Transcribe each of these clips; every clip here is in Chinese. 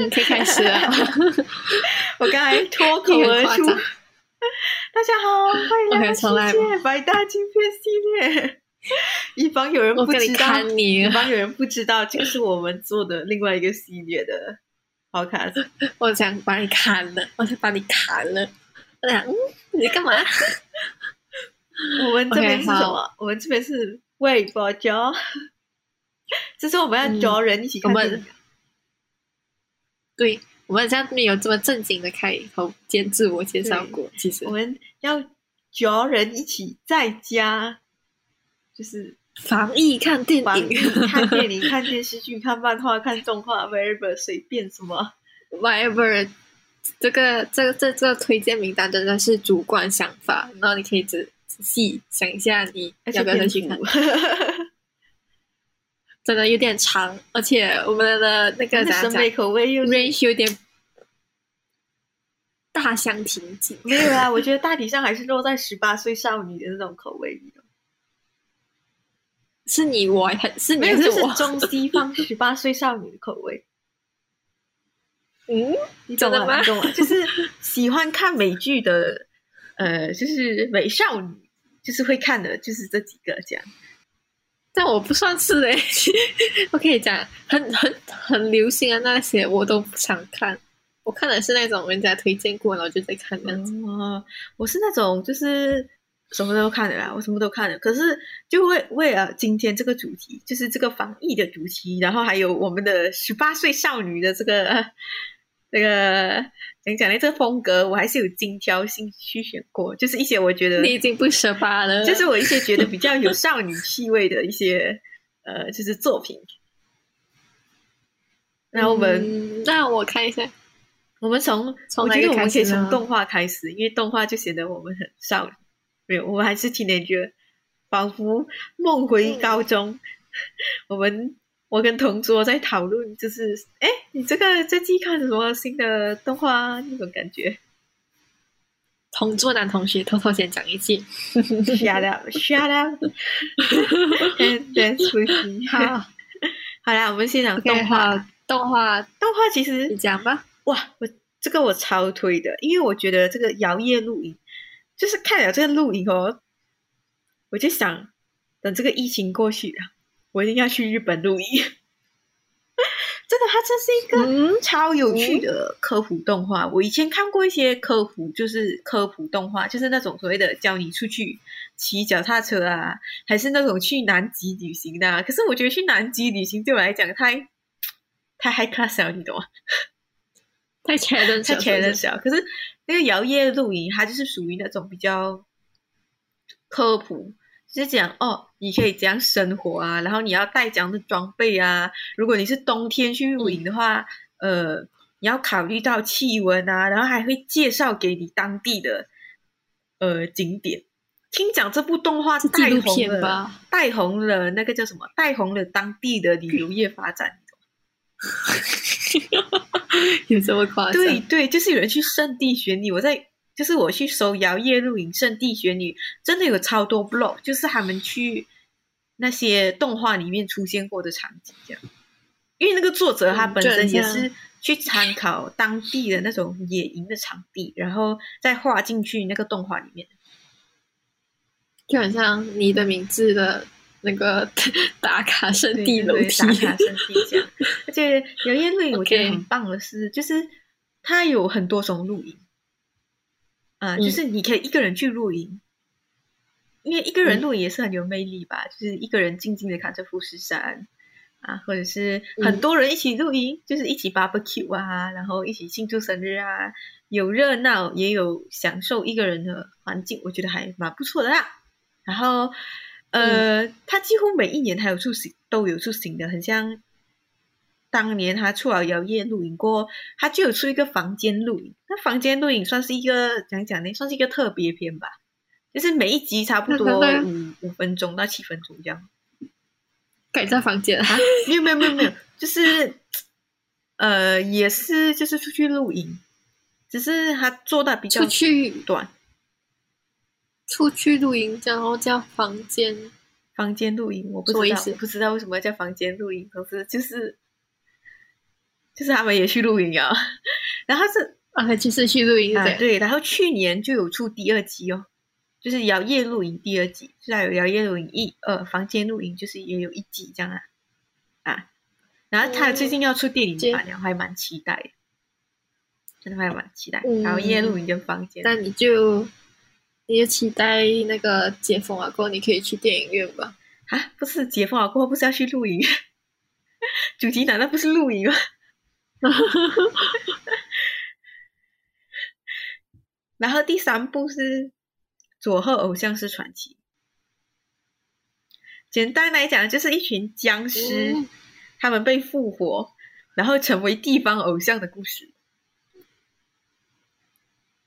嗯，可以开始了。我刚才脱口而出。大家好，欢迎来到世界百大金片系列。以防有人不知道，以防有人不知道，这个是我们做的另外一个系列的 podcast。我想把你砍了，我想把你砍了。我想，嗯，你干嘛？我们这边是什么？我们这边是微博教。这是我们要找人一起看的。对，我们家没有这么正经的开头兼自我介绍过。其实我们要嚼人一起在家，就是防疫看电影、看电影、看电视剧、看漫画、看动画，whatever，随便什么，whatever。这个、这个、这、这个推荐名单真的是主观想法，然后你可以仔仔细想一下，你要不要去看。真的有点长，而且我们的那个审美口味又 range 有点大相庭径。没有啊，我觉得大体上还是落在十八岁少女的那种口味里。是你我还是没有？是中西方 十八岁少女的口味。嗯，你懂吗？懂吗？就是喜欢看美剧的，呃，就是美少女，就是会看的，就是这几个这样。但我不算是哎，我可以讲很很很流行的那些我都不想看，我看的是那种人家推荐过，然后就在看那样子。哦，我是那种就是什么都看的啦，我什么都看的。可是就为为了今天这个主题，就是这个防疫的主题，然后还有我们的十八岁少女的这个这个。讲讲呢，这个风格我还是有精挑细去选过，就是一些我觉得你已经不十八了，就是我一些觉得比较有 少女气味的一些呃，就是作品。那我们，那我看一下，我们从从我觉得我们可以从动画开始，因为动画就显得我们很少女，没有，我们还是听那句，仿佛梦回高中，我们。我跟同桌在讨论，就是哎，你这个最近看什么新的动画那种感觉？同桌男同学偷偷先讲一句，shut up，shut up，and dance with me。好，好啦，我们先讲动画，动画，动画，其实你讲吧。哇，我这个我超推的，因为我觉得这个摇曳露营，就是看了这个露营哦，我就想等这个疫情过去了。我一定要去日本录音，真的，它这是一个超有趣的科普动画。我以前看过一些科普，就是科普动画，就是那种所谓的教你出去骑脚踏车啊，还是那种去南极旅行的。可是我觉得去南极旅行对我来讲太太 high class 了，你懂吗？太 challenge，太 challenge。可是那个摇曳露营，它就是属于那种比较科普。就是讲哦，你可以怎样生活啊，然后你要带这样的装备啊。如果你是冬天去露营的话，呃，你要考虑到气温啊，然后还会介绍给你当地的呃景点。听讲这部动画带红了，带红了那个叫什么？带红了当地的旅游业发展。有这么夸张？对对，就是有人去圣地选你。我在。就是我去搜摇曳露营圣地选女，真的有超多 blog，就是他们去那些动画里面出现过的场景，这样。因为那个作者他本身也是去参考当地的那种野营的场地，然后再画进去那个动画里面。就很像你的名字的那个打卡圣地楼梯，打卡圣地这样。而且摇曳露营我觉得很棒的是，就是它有很多种露营。啊，就是你可以一个人去露营，因为一个人露营也是很有魅力吧。就是一个人静静的看着富士山啊，或者是很多人一起露营，就是一起 barbecue 啊，然后一起庆祝生日啊，有热闹也有享受一个人的环境，我觉得还蛮不错的啦。然后，呃，他几乎每一年还有出行都有出行的，很像。当年他出了摇曳露营过，他就有出一个房间露营。那房间露营算是一个讲讲呢，算是一个特别篇吧。就是每一集差不多五五分钟到七分钟这样。改造房间啊？没有没有没有没有，就是呃，也是就是出去露营，只是他做的比较出去短。出去露营，然后叫房间房间露营，我不知道不知道为什么要叫房间露营，可是就是。就是他们也去露营啊。然后是啊，就是去露营啊，对。然后去年就有出第二集哦，就是摇曳露营第二集，是还有摇曳露营一、二，房间露营就是也有一集这样啊啊。然后他最近要出电影版，然后还蛮期待的，真的还蛮期待。然后夜露营跟房间，那你就你就期待那个解封了过后，你可以去电影院吧？啊，不是解封了过后不是要去露营？主题难道不是露营吗？然后第三部是《佐贺偶像是传奇》，简单来讲就是一群僵尸。他们被复活，然后成为地方偶像的故事。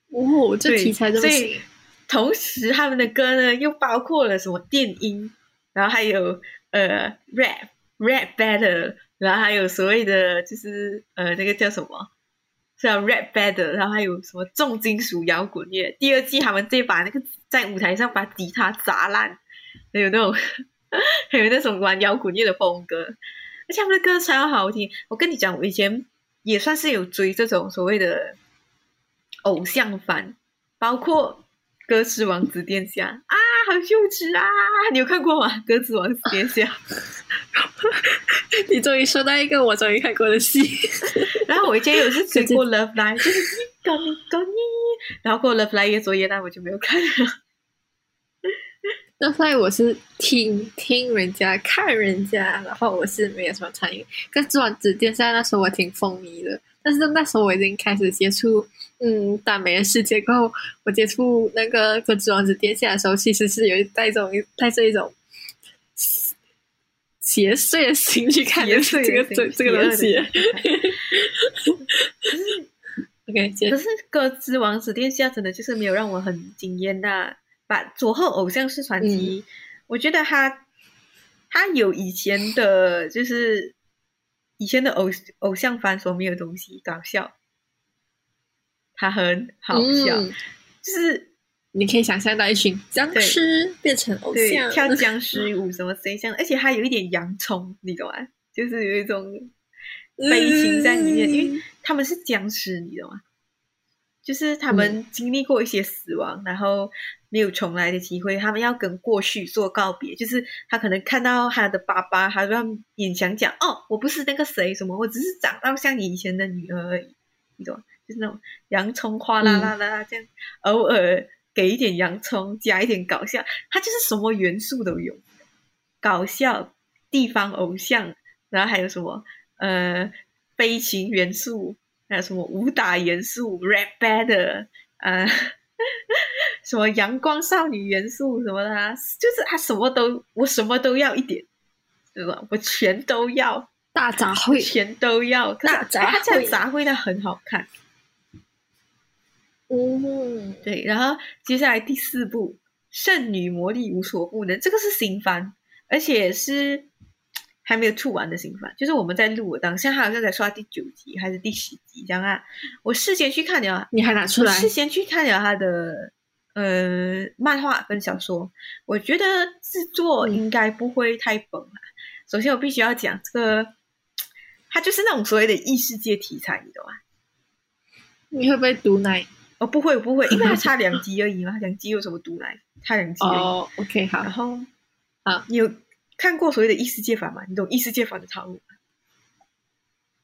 哦，这题材所以同时他们的歌呢，又包括了什么电音，然后还有呃 rap rap battle，然后还有所谓的就是呃那个叫什么，叫 rap battle，然后还有什么重金属摇滚乐。第二季他们这把那个在舞台上把吉他砸烂，还有那种还 有那种玩摇滚乐的风格。而且他们的歌超好听，我跟你讲，我以前也算是有追这种所谓的偶像番，包括《歌之王子殿下》啊，好幼稚啊！你有看过吗？《鸽子王子殿下》？你终于说到一个我终于看过的戏。然后我以前有是追过《Love Live》，就是你搞你搞你，然后过《Love Live》越做越大，我就没有看了。那所以我是听听人家看人家，然后我是没有什么参与。鸽子《王子殿下》那时候我挺风靡的，但是那时候我已经开始接触嗯大美人世界过后，我接触那个《歌之王子殿下》的时候，其实是有带种带着一种邪祟的心去看这个这这个东西。OK，可是《歌之王子殿下》真的就是没有让我很惊艳的。把佐贺偶像式传奇，我觉得他他有以前的，就是以前的偶偶像番所没有东西，搞笑，他很好笑，就是你可以想象到一群僵尸变成偶像。跳僵尸舞什么谁像，而且还有一点洋葱，你懂吗？就是有一种悲情在里面，因为他们是僵尸，你懂吗？就是他们经历过一些死亡，然后没有重来的机会，他们要跟过去做告别。就是他可能看到他的爸爸，他让勉强讲：“哦，我不是那个谁什么，我只是长到像你以前的女儿而已。”你懂吗？就是那种洋葱哗啦啦啦这样，偶尔给一点洋葱，加一点搞笑，他就是什么元素都有，搞笑、地方偶像，然后还有什么呃悲情元素。还有什么武打元素、rap battle 啊，什么阳光少女元素什么的，就是他什么都，我什么都要一点，对吧？我全都要，大杂烩全都要，大杂烩，这样杂烩的很好看。嗯，对。然后接下来第四部《圣女魔力无所不能》，这个是新番，而且是。还没有吐完的新番，就是我们在录的当下，好像在刷第九集还是第十集这样啊。我事先去看了，你还拿出来？事先去看了他的呃漫画跟小说，我觉得制作应该不会太崩啊。首先我必须要讲这个，它就是那种所谓的异世界题材，你懂吗？你会不会毒奶？哦，不会不会，因为它差两集而已嘛，两集有什么毒奶？差两集哦。OK，好，然后啊，你有。看过所谓的异世界法吗？你懂异世界法的套路吗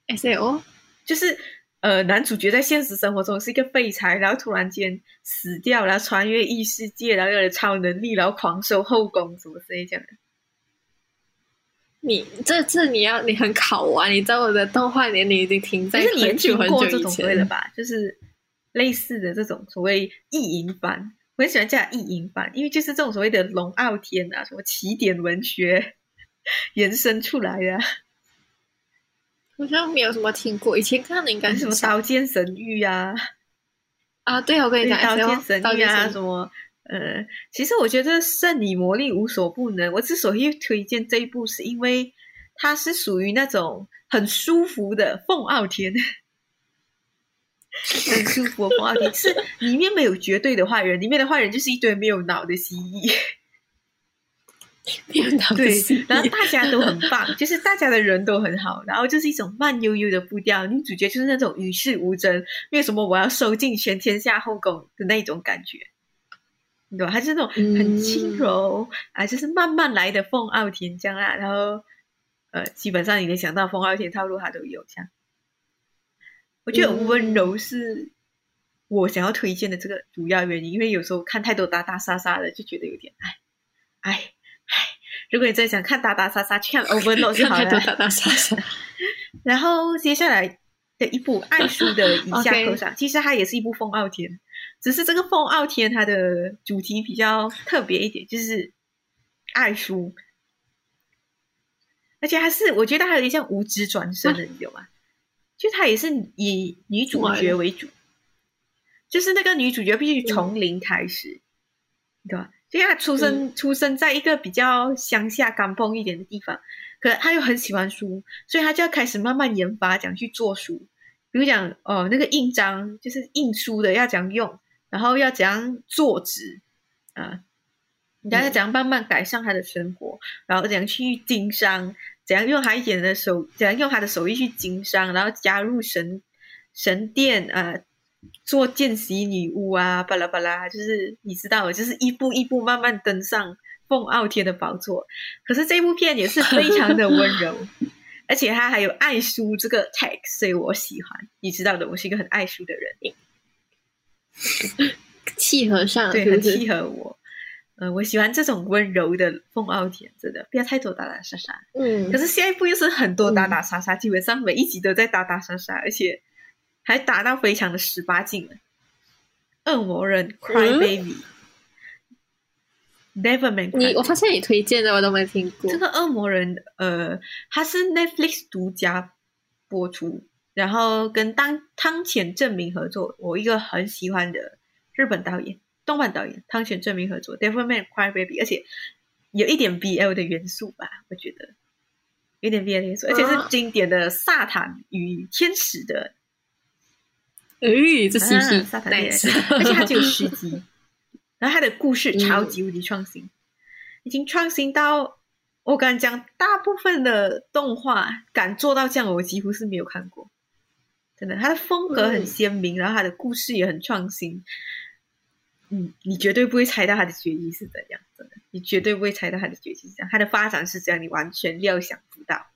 ？S O 就是呃，男主角在现实生活中是一个废柴，然后突然间死掉，然后穿越异世界，然后有了超能力，然后狂收后宫，什么之类这样的。你这次你要你很考啊，你知道我的动画年龄已经停在很久很久以前了吧？就是类似的这种所谓意淫番。我很喜欢叫意淫版，因为就是这种所谓的龙傲天啊，什么起点文学延伸出来的，好像没有什么听过。以前看的应该是什么刀剑神域啊？啊，对，我跟你讲，刀剑神域啊，什么呃，其实我觉得圣女魔力无所不能。我之所以推荐这一部，是因为它是属于那种很舒服的凤傲天。很舒服，不好听。是里面没有绝对的坏人，里面的坏人就是一堆没有脑的蜥蜴没有脑。对，然后大家都很棒，就是大家的人都很好，然后就是一种慢悠悠的步调。女主角就是那种与世无争，为什么我要收尽全天下后宫的那种感觉，你懂？她是那种很轻柔啊，就是慢慢来的凤傲天这样啊。然后呃，基本上你能想到凤傲天套路，他都有。像我觉得温柔是我想要推荐的这个主要原因，因为有时候看太多打打杀杀的，就觉得有点哎哎。唉，如果你真想看打打杀杀，去看《Overlord》就好了。打打杀杀。然后接下来的一部《爱书的以下 课上》，其实它也是一部风傲天，只是这个风傲天它的主题比较特别一点，就是爱书，而且还是我觉得还有点像无知转生的，你懂吗？就它也是以女主角为主，就是那个女主角必须从零开始，对吧？因为他出生出生在一个比较乡下、干崩一点的地方，可他又很喜欢书，所以他就要开始慢慢研发，讲去做书。比如讲哦，那个印章就是印书的要怎样用，然后要怎样做纸啊，然后怎样慢慢改善他的生活，然后怎样去经商，怎样用他一点的手，怎样用他的手艺去经商，然后加入神神殿啊。做见习女巫啊，巴拉巴拉，就是你知道，就是一步一步慢慢登上凤傲天的宝座。可是这部片也是非常的温柔，而且他还有爱书这个 tag，所以我喜欢。你知道的，我是一个很爱书的人，契合上，对，很契合我。嗯，我喜欢这种温柔的凤傲天，真的不要太多打打杀杀。嗯，可是下一部又是很多打打杀杀，基本上每一集都在打打杀杀，而且。还打到非常的十八禁了，恶魔人 Cry Baby，Neverman。你我发现你推荐的我都没听过。这个恶魔人，呃，他是 Netflix 独家播出，然后跟当汤浅证明合作，我一个很喜欢的日本导演，动漫导演汤浅证明合作 Devilman Crybaby 而且有一点 BL 的元素吧，我觉得有点 BL 元素，而且是经典的萨坦与天使的。哎，这是是萨坦列，而且它只有十集，然后它的故事超级无敌创新，已经创新到我敢讲，大部分的动画敢做到这样，我几乎是没有看过。真的，它的风格很鲜明，然后它的故事也很创新。嗯，你绝对不会猜到他的结局是怎样，真的，你绝对不会猜到他的结局是怎样，他的发展是这样，你完全料想不到。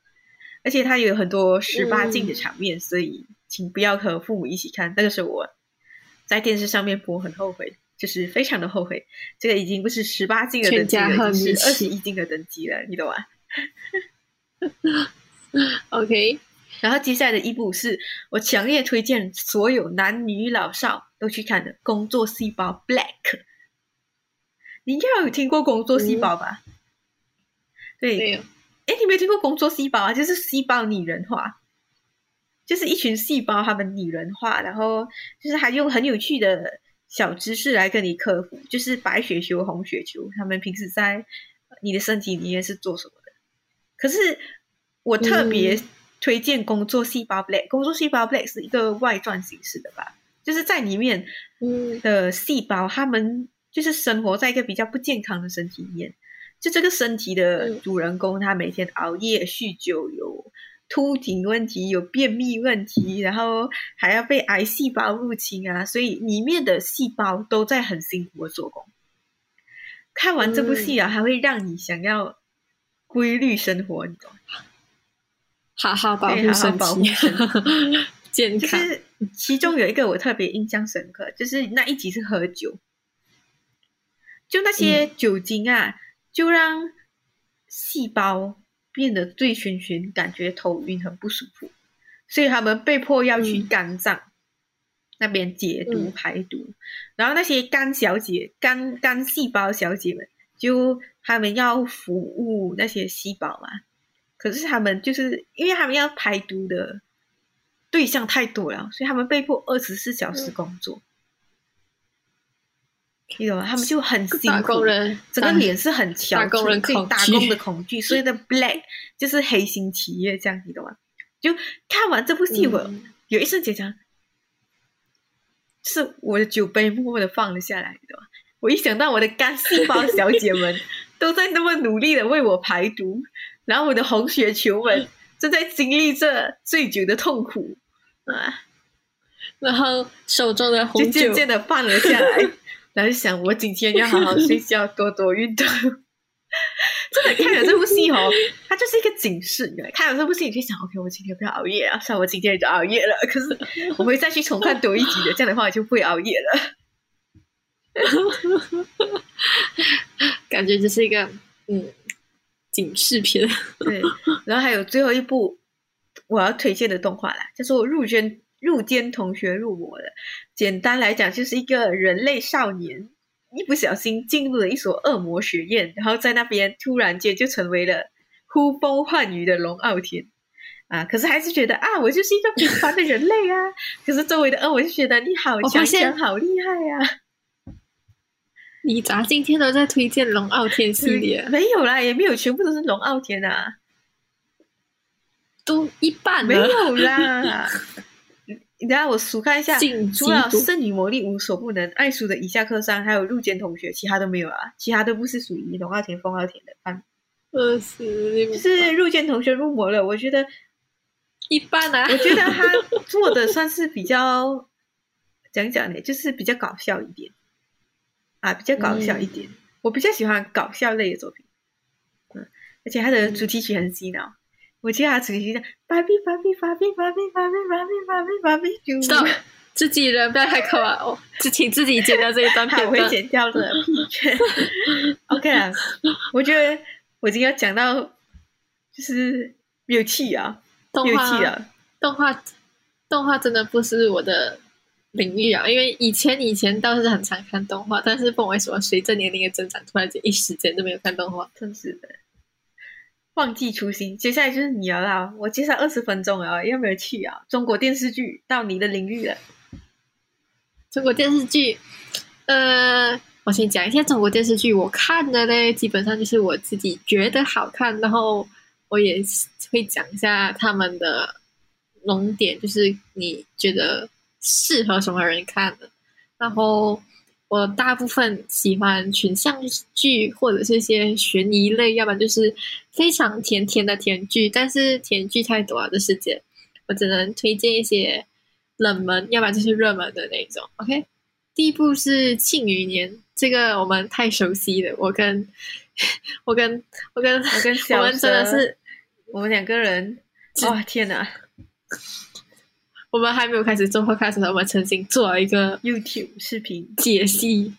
而且他有很多十八禁的场面，所以。请不要和父母一起看，那个是我在电视上面播，很后悔，就是非常的后悔。这个已经不是十八禁的等级了，是二十一禁的等级了，你懂吗？OK。然后接下来的一部是我强烈推荐所有男女老少都去看的《工作细胞》Black。你应该有听过《工作细胞》吧？对，哎，你没有听过《工作细胞》啊？就是细胞拟人化。就是一群细胞，他们拟人化，然后就是还用很有趣的小知识来跟你科普，就是白血球、红血球，他们平时在你的身体里面是做什么的。可是我特别推荐《工作细胞 Black》，《工作细胞 Black》是一个外传形式的吧？就是在里面的细胞，他们就是生活在一个比较不健康的身体里面，就这个身体的主人公，他每天熬夜、酗酒，有。秃顶问题有便秘问题，然后还要被癌细胞入侵啊，所以里面的细胞都在很辛苦的做工。看完这部戏啊，还会让你想要规律生活，你懂吗？好好保护身体，健康。就是其中有一个我特别印象深刻，就是那一集是喝酒，就那些酒精啊，就让细胞。变得醉醺醺，感觉头晕，很不舒服，所以他们被迫要去肝脏那边解毒排毒。然后那些肝小姐、肝肝细胞小姐们，就他们要服务那些细胞嘛。可是他们就是因为他们要排毒的对象太多了，所以他们被迫二十四小时工作。你懂吗？他们就很辛苦，整个脸是很憔悴，对打工的恐惧。所以的 black 就是黑心企业，这样你懂吗？就看完这部戏，我有一瞬间讲，是我的酒杯默默的放了下来，你懂吗？我一想到我的干细胞小姐们 都在那么努力的为我排毒，然后我的红血球们 正在经历这醉酒的痛苦啊，然后手中的红就渐渐的放了下来，然后想我今天要好好睡觉，多多运动。真的看了这部戏哦，它就是一个警示。看了这部戏，你可以想，OK，我今天不要熬夜啊。像我今天就熬夜了，可是我会再去重看多一集的。这样的话，我就不会熬夜了。感觉就是一个嗯警示片。对，然后还有最后一部我要推荐的动画啦，叫做《入间入间同学入魔》的。简单来讲，就是一个人类少年。一不小心进入了一所恶魔学院，然后在那边突然间就成为了呼风唤雨的龙傲天啊！可是还是觉得啊，我就是一个平凡的人类啊！可是周围的恶魔就觉得你好强强，好厉害呀！你咋今天都在推荐龙傲天系列？没有啦，也没有全部都是龙傲天啊，都一半没有啦。你等下我数看一下，除了圣女魔力无所不能、爱书的以下课上，还有入间同学，其他都没有啊。其他都不是属于龙傲天、风傲天的番。呃，是就是入间同学入魔了。我觉得一般啊。我觉得他 做的算是比较讲讲呢，就是比较搞笑一点啊，比较搞笑一点。我比较喜欢搞笑类的作品，嗯，而且它的主题曲很洗脑。我记得他主题曲叫“芭比芭比芭比芭比芭比芭比芭比芭比”，就自己人不要开口啊！哦，就请自己剪掉这一段，我会剪掉的。OK 啊，我觉得我今天讲到就是没有气啊，动画啊，动画动画真的不是我的领域啊，因为以前以前倒是很常看动画，但是不为什么随着年龄的增长，突然间一时间都没有看动画，真是的。忘记初心，接下来就是你了啦！我介绍二十分钟啊，要没有去啊？中国电视剧到你的领域了。中国电视剧，呃，我先讲一下中国电视剧，我看的嘞，基本上就是我自己觉得好看，然后我也会讲一下他们的龙点，就是你觉得适合什么人看的，然后。我大部分喜欢群像剧或者是一些悬疑类，要不然就是非常甜甜的甜剧。但是甜剧太多了，这世界我只能推荐一些冷门，要不然就是热门的那种。OK，第一部是《庆余年》，这个我们太熟悉了。我跟 我跟我跟我跟我们真的是我们两个人，哇天哪！我们还没有开始做 podcast 的，我们曾经做了一个 YouTube 视频解析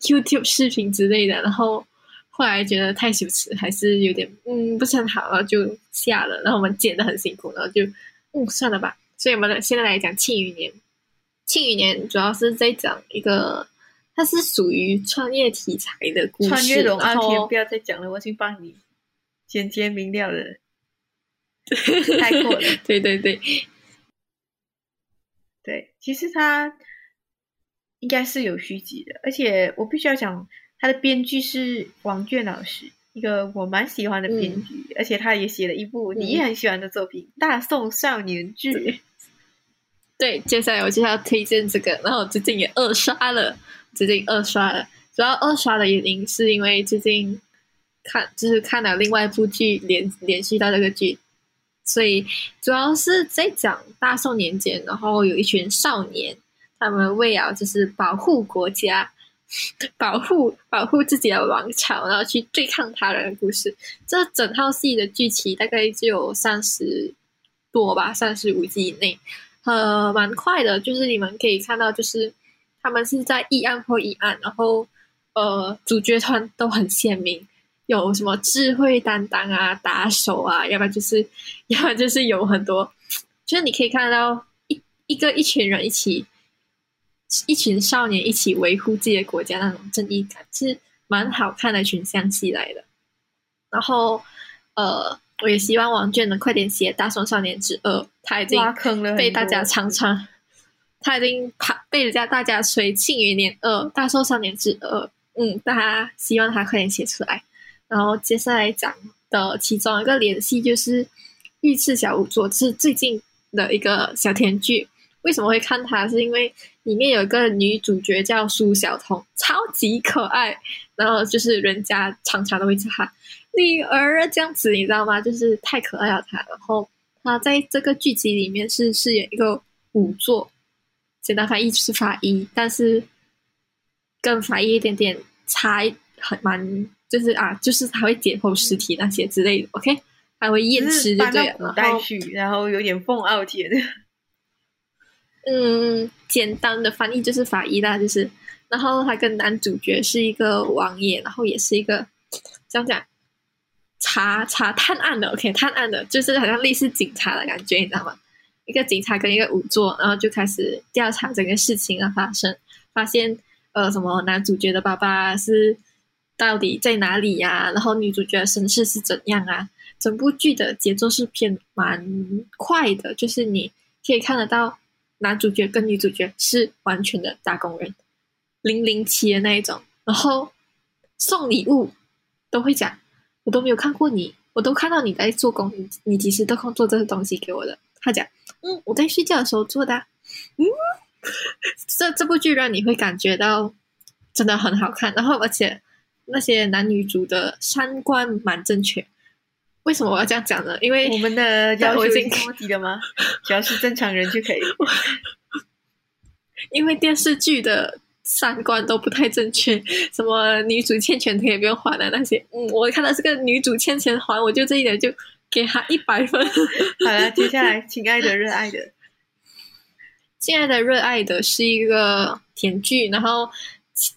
，YouTube 视频之类的，然后后来觉得太羞耻，还是有点嗯不是很好，然后就下了。然后我们剪的很辛苦，然后就嗯算了吧。所以我们现在来讲《庆余年》，《庆余年》主要是在讲一个，它是属于穿越题材的故事。穿越龙傲天，不要再讲了，我去帮你简洁明了的，太过了。对对对。对，其实他应该是有续集的，而且我必须要讲，他的编剧是王倦老师，一个我蛮喜欢的编剧，而且他也写了一部你也很喜欢的作品《大宋少年剧》。对，接下来我就要推荐这个，然后最近也二刷了，最近二刷了，主要二刷的原因是因为最近看就是看了另外一部剧，连连续到这个剧。所以主要是在讲大宋年间，然后有一群少年，他们为了就是保护国家、保护保护自己的王朝，然后去对抗他人的故事。这整套戏的剧情大概就有三十多吧，三十五集以内，呃，蛮快的。就是你们可以看到，就是他们是在一案或一案，然后呃，主角团都很鲜明。有什么智慧担当啊，打手啊，要不然就是，要不然就是有很多，就是你可以看到一一个一群人一起，一群少年一起维护自己的国家那种正义感，是蛮好看的群像戏来的。然后，呃，我也希望王娟能快点写《大宋少年之二》，他已经被大家常常，他已经怕被人家大家吹《庆余年二》《大宋少年之二》，嗯，大家希望他快点写出来。然后接下来讲的其中一个联系就是《御赐小仵作》，是最近的一个小甜剧。为什么会看它？是因为里面有一个女主角叫苏小彤，超级可爱。然后就是人家常常都会叫她女儿这样子，你知道吗？就是太可爱了她。然后她在这个剧集里面是饰演一个仵作，简单翻译就是法医，但是跟法医一点点差很蛮，就是啊，就是他会解剖尸体那些之类的。OK，他会验尸就对了。古代去，然后有点凤傲天。嗯，简单的翻译就是法医啦，就是。然后他跟男主角是一个王爷，然后也是一个这样讲查查探案的，OK，探案的，就是好像类似警察的感觉，你知道吗？一个警察跟一个仵作，然后就开始调查整个事情的发生，发现呃，什么男主角的爸爸是到底在哪里呀？然后女主角的身世是怎样啊？整部剧的节奏是偏蛮快的，就是你可以看得到男主角跟女主角是完全的打工人。零零七的那一种，然后送礼物都会讲，我都没有看过你，我都看到你在做工，你你几时都空做这个东西给我的。他讲，嗯，我在睡觉的时候做的。嗯，这这部剧让你会感觉到真的很好看，然后而且那些男女主的三观蛮正确。为什么我要这样讲呢？因为我们的 要求已经高低了吗？只要是正常人就可以。因为电视剧的。三观都不太正确，什么女主欠钱也不用还的那些，嗯，我看到这个女主欠钱还，我就这一点就给她一百分。好了，接下来，亲爱的，热爱的，亲爱的，热爱的是一个甜剧，然后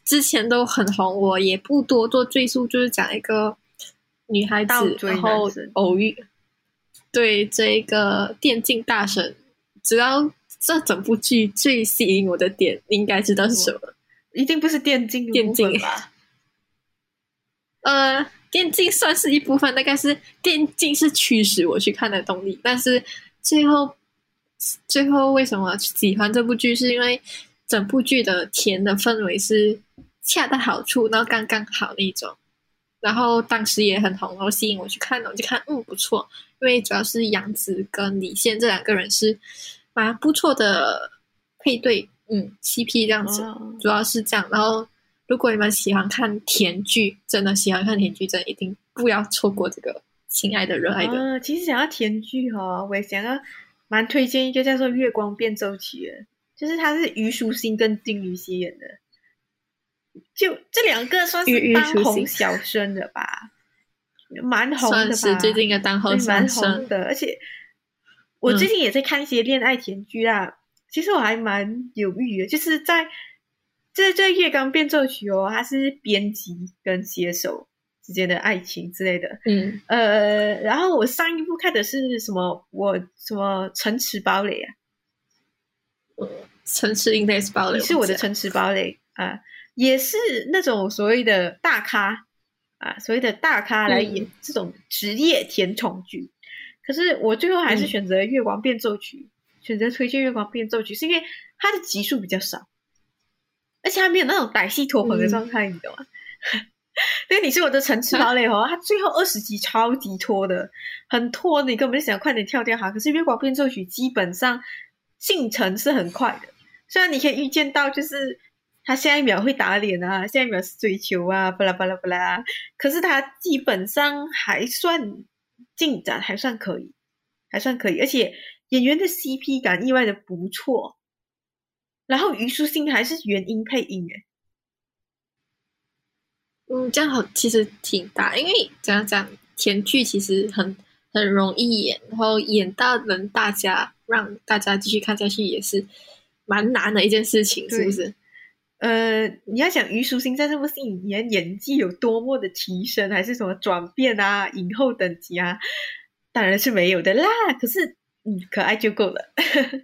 之前都很红，我也不多做赘述，就是讲一个女孩子，然后偶遇，对这个电竞大神，只要这整部剧最吸引我的点，应该知道是什么。一定不是电竞电竞吧？呃，电竞算是一部分，大概是电竞是驱使我去看的动力。但是最后，最后为什么喜欢这部剧？是因为整部剧的甜的氛围是恰到好处，然后刚刚好那种。然后当时也很红，然后吸引我去看，我就看，嗯，不错。因为主要是杨紫跟李现这两个人是蛮不错的配对。嗯，CP 这样子，主要是这样。然后，如果你们喜欢看甜剧，真的喜欢看甜剧，真的一定不要错过这个《亲爱的热爱的》。其实想要甜剧哦，我也想要蛮推荐一个叫做《月光变奏曲》的，就是他是虞书欣跟金宇熙演的，就这两个算是当红小生的吧，蛮红的吧？最近的当红蛮红的，而且我最近也在看一些恋爱甜剧啊。其实我还蛮犹豫的，就是在这这《月光变奏曲》哦，它是编辑跟写手之间的爱情之类的。嗯，呃，然后我上一部看的是什么？我什么城池堡垒啊？城池应该是堡垒，是我的城池堡垒啊，也是那种所谓的大咖啊，所谓的大咖来演这种职业甜宠剧。可是我最后还是选择《月光变奏曲》。选择推荐《月光变奏曲》是因为它的集数比较少，而且还没有那种歹戏拖棚的状态，你懂吗？因为你是我的城池堡垒哦，它最后二十集超级拖的，很拖，你根本就想快点跳掉哈。可是《月光变奏曲》基本上进程是很快的，虽然你可以预见到，就是他下一秒会打脸啊，下一秒是追求啊，巴拉巴拉巴拉，可是他基本上还算进展还算可以，还算可以，而且。演员的 CP 感意外的不错，然后虞书欣还是原音配音诶。嗯，这样好其实挺大，因为怎样讲甜剧其实很很容易演，然后演到能大家让大家继续看下去也是蛮难的一件事情，是不是？呃，你要想虞书欣在这部戏里面演技有多么的提升，还是什么转变啊，影后等级啊，当然是没有的啦。可是。嗯，可爱就够了。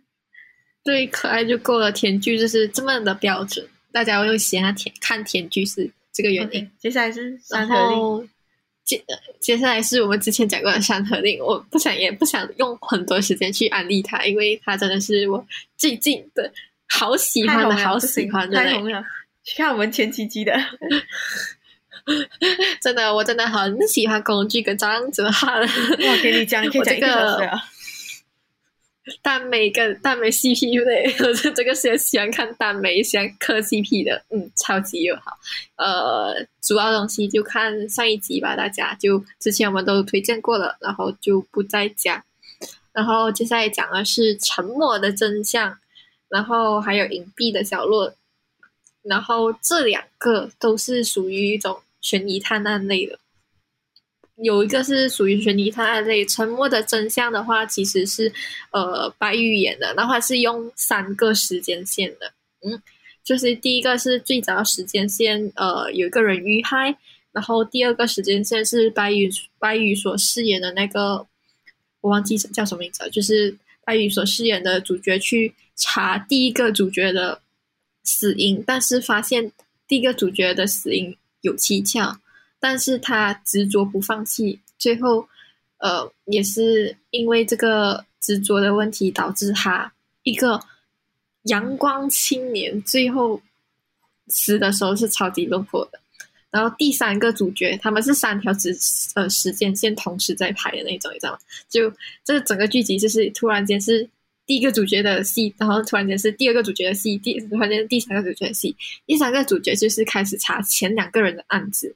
对，可爱就够了。甜剧就是这么的标准，大家会喜欢甜看甜剧是这个原因。接下来是《山河令》，接接下来是我们之前讲过的《山河令》。我不想也不想用很多时间去安利它，因为它真的是我最近的好喜欢的好喜欢的。太红了！去看我们前几集的，真的，我真的很喜欢工具跟张哲瀚。我给你讲，你可以讲一个小时啊。耽美跟耽美 CP 对，我 是这个是喜欢看耽美、喜欢磕 CP 的，嗯，超级友好。呃，主要东西就看上一集吧，大家就之前我们都推荐过了，然后就不再讲。然后接下来讲的是沉默的真相，然后还有隐蔽的角落，然后这两个都是属于一种悬疑探案类的。有一个是属于悬疑探案类，《沉默的真相》的话，其实是呃白宇演的，然后是用三个时间线的，嗯，就是第一个是最早时间线，呃，有一个人遇害，然后第二个时间线是白宇白宇所饰演的那个，我忘记叫什么名字了，就是白宇所饰演的主角去查第一个主角的死因，但是发现第一个主角的死因有蹊跷。但是他执着不放弃，最后，呃，也是因为这个执着的问题，导致他一个阳光青年最后死的时候是超级落魄的。然后第三个主角，他们是三条时呃时间线同时在拍的那种，你知道吗？就这整个剧集就是突然间是第一个主角的戏，然后突然间是第二个主角的戏，第突然间是第三个主角的戏，第三个主角就是开始查前两个人的案子。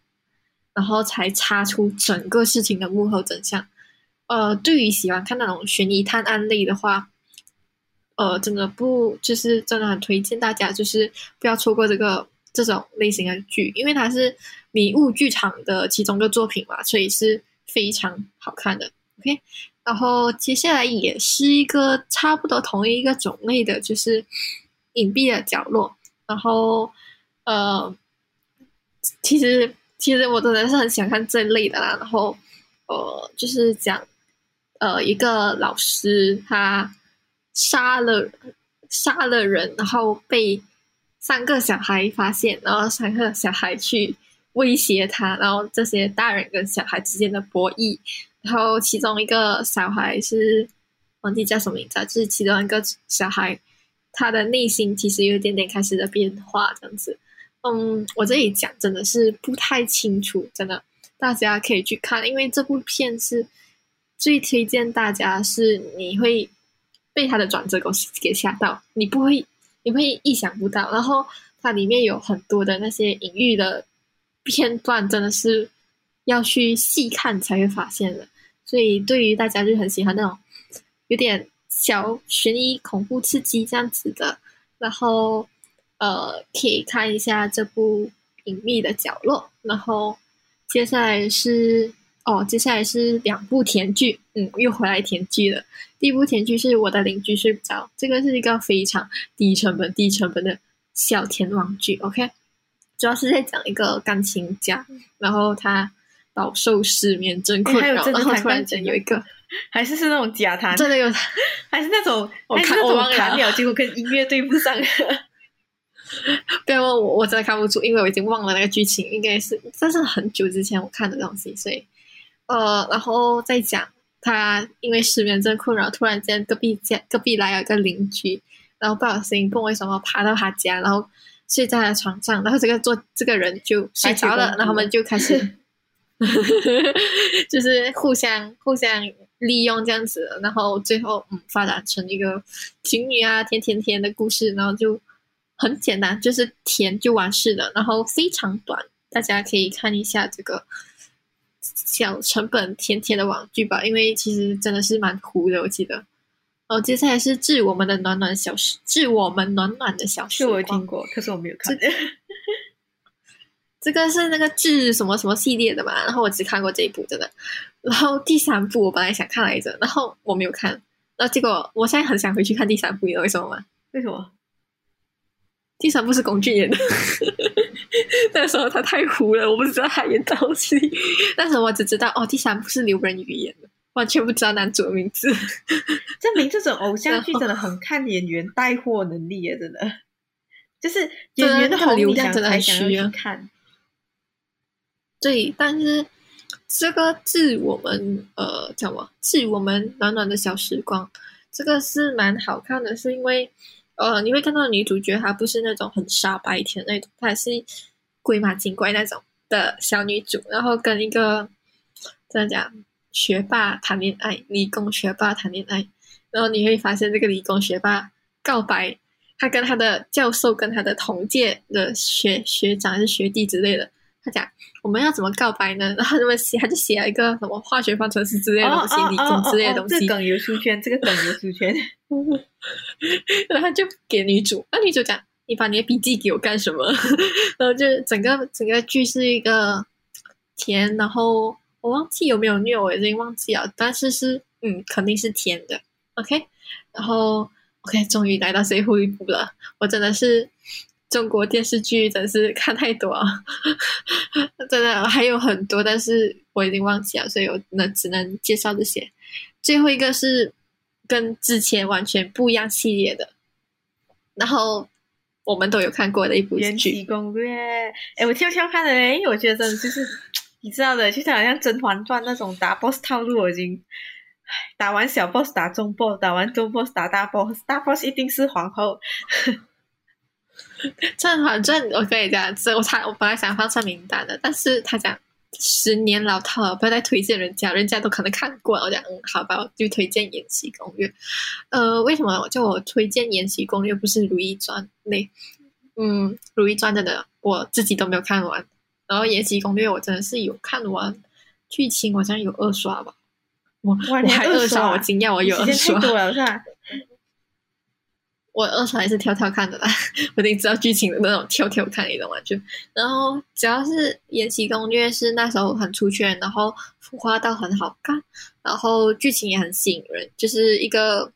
然后才查出整个事情的幕后真相。呃，对于喜欢看那种悬疑探案类的话，呃，真的不就是真的很推荐大家，就是不要错过这个这种类型的剧，因为它是迷雾剧场的其中一个作品嘛，所以是非常好看的。OK，然后接下来也是一个差不多同一个种类的，就是隐蔽的角落。然后，呃，其实。其实我真的是很喜欢看这类的啦，然后，呃，就是讲，呃，一个老师他杀了杀了人，然后被三个小孩发现，然后三个小孩去威胁他，然后这些大人跟小孩之间的博弈，然后其中一个小孩是忘记叫什么名字，就是其中一个小孩他的内心其实有一点点开始的变化，这样子。嗯，我这里讲真的是不太清楚，真的，大家可以去看，因为这部片是最推荐大家，是你会被它的转折给给吓到，你不会，你会意想不到，然后它里面有很多的那些隐喻的片段，真的是要去细看才会发现的，所以对于大家就很喜欢那种有点小悬疑、恐怖、刺激这样子的，然后。呃，可以看一下这部隐秘的角落，然后接下来是哦，接下来是两部甜剧，嗯，又回来甜剧了。第一部甜剧是我的邻居睡不着，这个是一个非常低成本、低成本的小甜网剧。OK，主要是在讲一个钢琴家，然后他饱受失眠症困扰，然后突然间有一个，还是是那种假弹，真的有，还是那种我看我忘了，结果跟音乐对不上。不要问我，我真的看不出，因为我已经忘了那个剧情，应该是这是很久之前我看的东西，所以呃，然后再讲他因为失眠症困扰，突然间隔壁家隔壁来了个邻居，然后不小心不为什么爬到他家，然后睡在了床上，然后这个做这个人就睡着了，然后他们就开始 就是互相互相利用这样子，然后最后嗯发展成一个情侣啊甜甜甜的故事，然后就。很简单，就是填就完事了，然后非常短，大家可以看一下这个小成本甜甜的网剧吧，因为其实真的是蛮糊的，我记得。哦，接下来是致我们的暖暖小时，致我们暖暖的小时，我听过，可是我没有看。这个是那个致什么什么系列的嘛，然后我只看过这一部，真的。然后第三部我本来想看来着，然后我没有看，那结果我现在很想回去看第三部，你知道为什么吗？为什么？第三部是龚俊演的，那时候他太糊了，我不知道他演东西。但是我只知道哦，第三部是刘仁宇演的，完全不知道男主的名字。证明这种偶像剧 真的很看演员带货能力耶，真的，就是演员的流量真的很需要看。对，但是这个致我们呃叫什么？致我们暖暖的小时光，这个是蛮好看的，是因为。呃，你会看到女主角她不是那种很傻白甜那种，她还是鬼马精怪那种的小女主，然后跟一个怎样讲学霸谈恋爱，理工学霸谈恋爱，然后你会发现这个理工学霸告白，他跟他的教授跟他的同届的学学长还是学弟之类的，他讲我们要怎么告白呢？然后他们写，他就写了一个什么化学方程式之类的东西，理工之类的东西。这梗有出圈，这个梗有出圈。然后就给女主，那女主讲。你把你的笔记给我干什么？然后就整个整个剧是一个甜，然后我忘记有没有虐，我已经忘记了，但是是嗯，肯定是甜的。OK，然后 OK，终于来到最后一步了。我真的是中国电视剧，真是看太多啊，真的还有很多，但是我已经忘记了，所以我那只能介绍这些。最后一个是跟之前完全不一样系列的，然后。我们都有看过的一部剧《延禧攻略》。哎，我悄悄看了，因为我觉得真的就是你知道的，就像好像《甄嬛传》那种打 boss 套路，我已经打完小 boss 打中 boss，打完中 boss 打大 boss，大 boss 一定是皇后。《甄嬛传》我跟你讲，这我才我本来想放上名单的，但是他讲。十年老套了，不要再推荐人家，人家都可能看过了。我讲，嗯，好吧，我就推荐《延禧攻略》。呃，为什么叫我推荐《延禧攻略》不是《如懿传》类？嗯，《如懿传》真的我自己都没有看完，然后《延禧攻略》我真的是有看完，剧情好像有二刷吧。我我还二刷，我惊讶，我有二刷。太多了，是吧？我二刷还是跳跳看的啦，我得知道剧情的那种跳跳看，你懂吗？就然后只要是《延禧攻略》是那时候很出圈，然后孵化到很好看，然后剧情也很吸引人，就是一个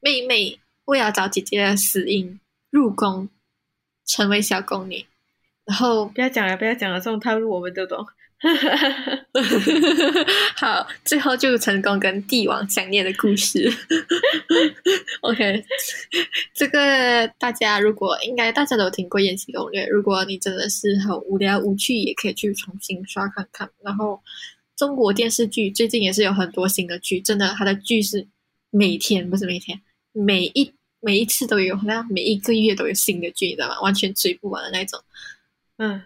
妹妹为了找姐姐的死因入宫，成为小宫女，然后不要讲了，不要讲了，这种套路我们都懂。好，最后就成功跟帝王相恋的故事。OK，这个大家如果应该大家都听过《延禧攻略》，如果你真的是很无聊无趣，也可以去重新刷看看。然后中国电视剧最近也是有很多新的剧，真的它的剧是每天不是每天，每一每一次都有，好像每一个月都有新的剧，你知道吗？完全追不完的那种。嗯，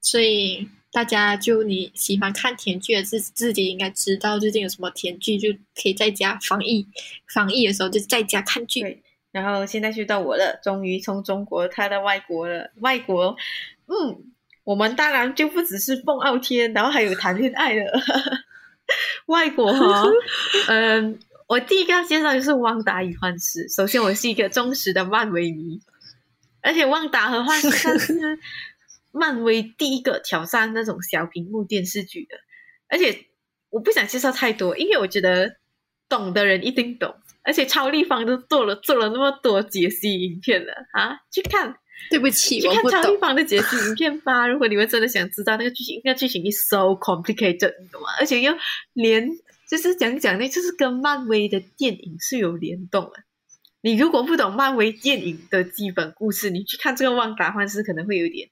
所以。大家就你喜欢看甜剧的自自己应该知道最近有什么甜剧，就可以在家防疫防疫的时候就在家看剧。然后现在就到我了，终于从中国看到外国了。外国，嗯，我们当然就不只是蹦傲天，然后还有谈恋爱的。外国哈，嗯，我第一个要介绍就是《旺达与幻视》。首先，我是一个忠实的漫威迷，而且《旺达和幻视》是。漫威第一个挑战那种小屏幕电视剧的，而且我不想介绍太多，因为我觉得懂的人一定懂。而且超立方都做了做了那么多解析影片了啊，去看。对不起，去看超立方的解析影片吧。如果你们真的想知道那个剧情，那剧情是 so complicated，你懂吗？而且又连就是讲讲那，就是跟漫威的电影是有联动的。你如果不懂漫威电影的基本故事，你去看这个《旺达幻视》可能会有点。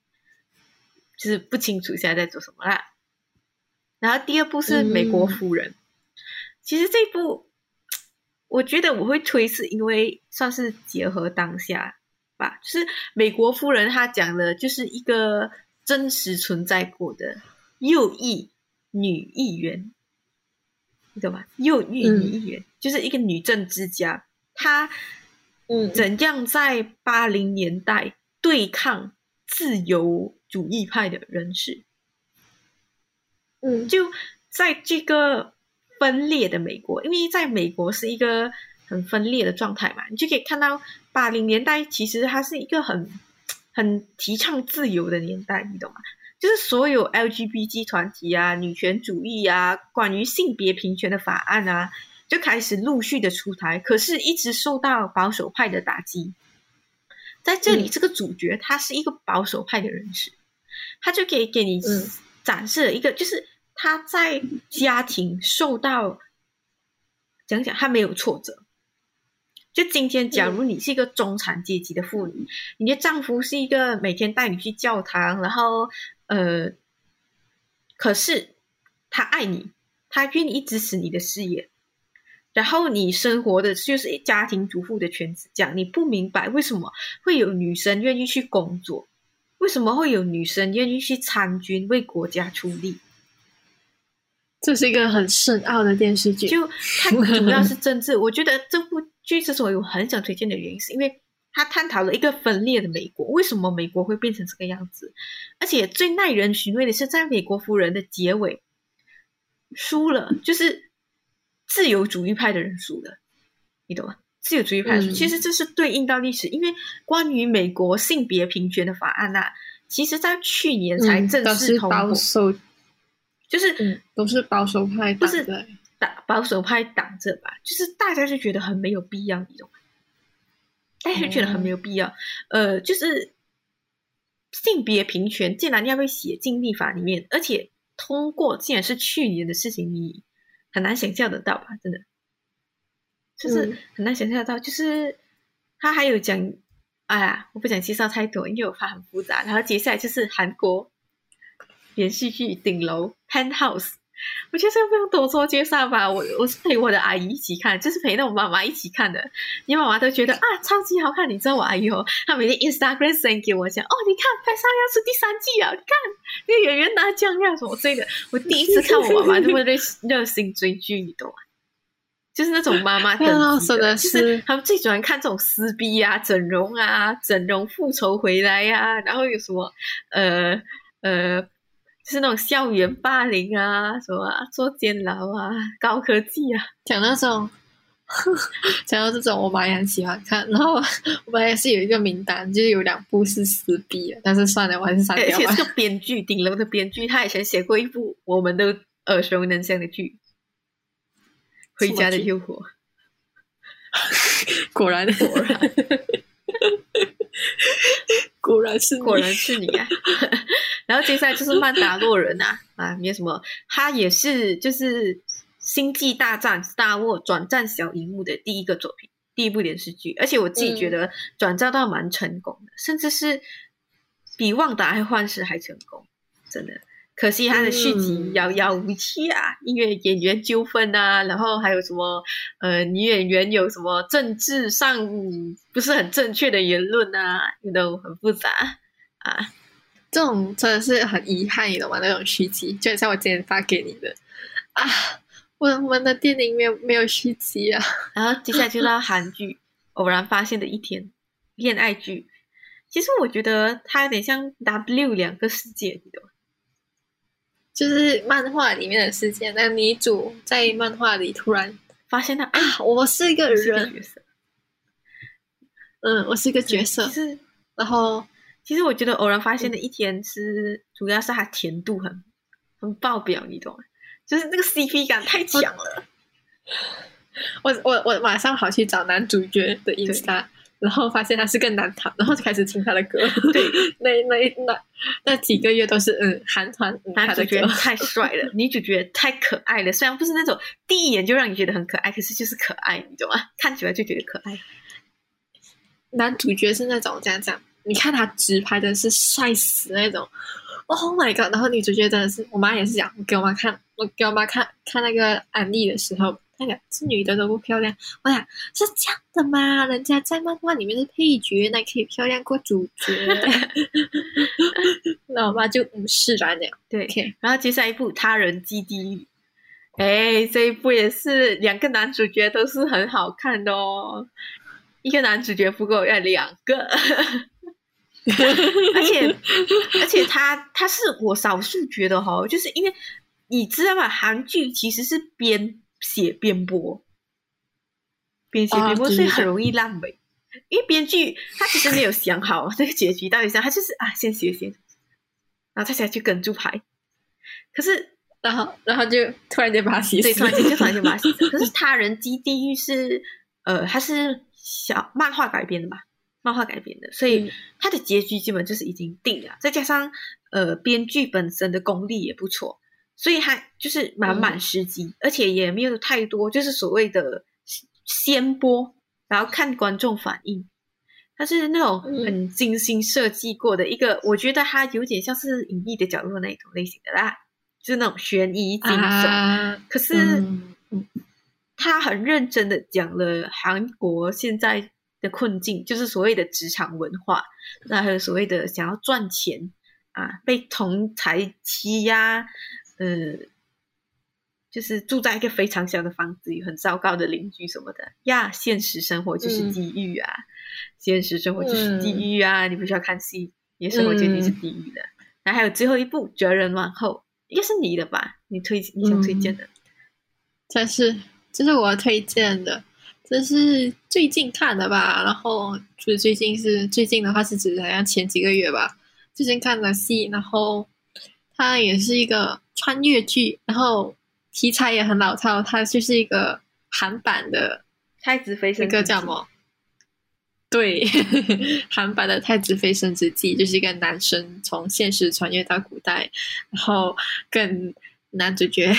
就是不清楚现在在做什么啦。然后第二部是《美国夫人》，其实这部我觉得我会推，是因为算是结合当下吧。就是《美国夫人》，她讲的就是一个真实存在过的右翼女议员，你懂吗？右翼女议员就是一个女政治家，她嗯怎样在八零年代对抗自由。主义派的人士，嗯，就在这个分裂的美国，因为在美国是一个很分裂的状态嘛，你就可以看到八零年代其实它是一个很很提倡自由的年代，你懂吗？就是所有 LGBT 团体啊、女权主义啊、关于性别平权的法案啊，就开始陆续的出台，可是一直受到保守派的打击。在这里，这个主角他是一个保守派的人士。他就可以给你展示了一个，就是他在家庭受到讲讲，他没有挫折。就今天，假如你是一个中产阶级的妇女，你的丈夫是一个每天带你去教堂，然后呃，可是他爱你，他愿意支持你的事业，然后你生活的就是家庭主妇的圈子，讲你不明白为什么会有女生愿意去工作。为什么会有女生愿意去参军为国家出力？这是一个很深奥的电视剧，就它主要是政治。我觉得这部剧之所以我很想推荐的原因，是因为它探讨了一个分裂的美国，为什么美国会变成这个样子？而且最耐人寻味的是，在美国夫人的结尾输了，就是自由主义派的人输了，你懂吗？自由主义派其实这是对应到历史，因为关于美国性别平权的法案呐，其实在去年才正式通过。就是都是保守派，不是打保守派挡着吧？就是大家就觉得很没有必要，你懂吗？大家就觉得很没有必要。呃，就是性别平权竟然要被写进立法里面，而且通过竟然是去年的事情，你很难想象得到吧？真的，就是很难想象得到。就是他还有讲，哎呀，我不想介绍太多，因为我怕很复杂。然后接下来就是韩国。连续剧顶楼 Penthouse，我觉得这个不用多做介绍吧。我我是陪我的阿姨一起看，就是陪那我妈妈一起看的。你妈妈都觉得啊超级好看，你知道我阿姨哦，她每天 Instagram send 给我讲哦，你看拍上要出第三季啊，你看那个演员拿奖呀什么之类的。我第一次看我妈妈这么热热心追剧，你懂吗？就是那种妈妈等级的，就是他们最喜欢看这种撕逼啊、整容啊、整容复仇回来呀，然后有什么呃呃。就是那种校园霸凌啊，什么坐监牢啊，高科技啊，讲那种，讲到这种，我妈也很喜欢看。然后 我本来是有一个名单，就是有两部是撕逼的，但是算了，我还是删掉而且这个编剧，顶楼的编剧，他以前写过一部我们都耳熟能详的剧，《回家的诱惑》。果然，果然。果然是果然是你啊！然后接下来就是曼达洛人啊啊，没有什么，他也是就是《星际大战》Star Wars 转战小荧幕的第一个作品，第一部电视剧，而且我自己觉得转战到蛮成功的，甚至是比《旺达还幻视》还成功，真的。可惜他的续集遥遥无期啊，因为演员纠纷啊，然后还有什么呃女演员有什么政治上不是很正确的言论啊，都很复杂啊。这种真的是很遗憾，你懂吗？那种续集，就像我今天发给你的啊，我我们的电影没有没有续集啊。然后接下来就到韩剧《偶然发现的一天》，恋爱剧。其实我觉得它有点像 W 两个世界，你懂吗？就是漫画里面的世界，那女主在漫画里突然发现她啊，我是一个人，嗯，我是一个角色。是，然后其实我觉得偶然发现的一天是，主要是它甜度很很爆表，你懂吗？就是那个 CP 感太强了。我 我我马上跑去找男主角的 ins。然后发现他是个男团，然后就开始听他的歌。对，那那那那几个月都是嗯韩团，男主角太 帅了，女主角太可爱了。虽然不是那种第一眼就让你觉得很可爱，可是就是可爱，你懂吗？看起来就觉得可爱。男主角是那种这样这样，你看他直拍的是帅死那种。Oh my god！然后女主角真的是，我妈也是讲，我给我妈看，我给我妈看看那个安利的时候。那个这女的都不漂亮，我想是这样的吗？人家在漫画里面是配角，那可以漂亮过主角。那我妈就嗯释然了。对，然后接下来一部《他人基地》，哎，这一部也是两个男主角都是很好看的哦。一个男主角不够，要两个。而且而且他他是我少数觉得哈，就是因为你知道吗？韩剧其实是编。写编播，编写编播，所以很容易烂尾。因为编剧他其实没有想好 这个结局到底是，他就是啊，先写先，然后他才去跟住拍。可是，然后，然后就突然间把他写死，对，突然间就突然间把他写死。可是 《他人基地狱》是呃，它是小漫画改编的嘛，漫画改编的，所以它的结局基本就是已经定了。再加上呃，编剧本身的功力也不错。所以还就是满满时机，而且也没有太多，就是所谓的先播，然后看观众反应。它是那种很精心设计过的一个，我觉得它有点像是隐秘的角落那一种类型的啦，就是那种悬疑惊悚。可是，他很认真的讲了韩国现在的困境，就是所谓的职场文化，那还有所谓的想要赚钱啊，被同才欺压。呃，就是住在一个非常小的房子，里很糟糕的邻居什么的呀。现实生活就是地狱啊！现实生活就是地狱啊！你不需要看戏，你生活绝对是地狱的。然后还有最后一部《哲人王后》，应该是你的吧？你推你想推荐的？这是这是我推荐的。这是最近看的吧，然后就是最近是最近的话是指好像前几个月吧，最近看的戏，然后它也是一个穿越剧，然后题材也很老套，它就是一个韩版的《太子妃升职记》叫什么？对，韩版的《太子妃升职记》就是一个男生从现实穿越到古代，然后跟男主角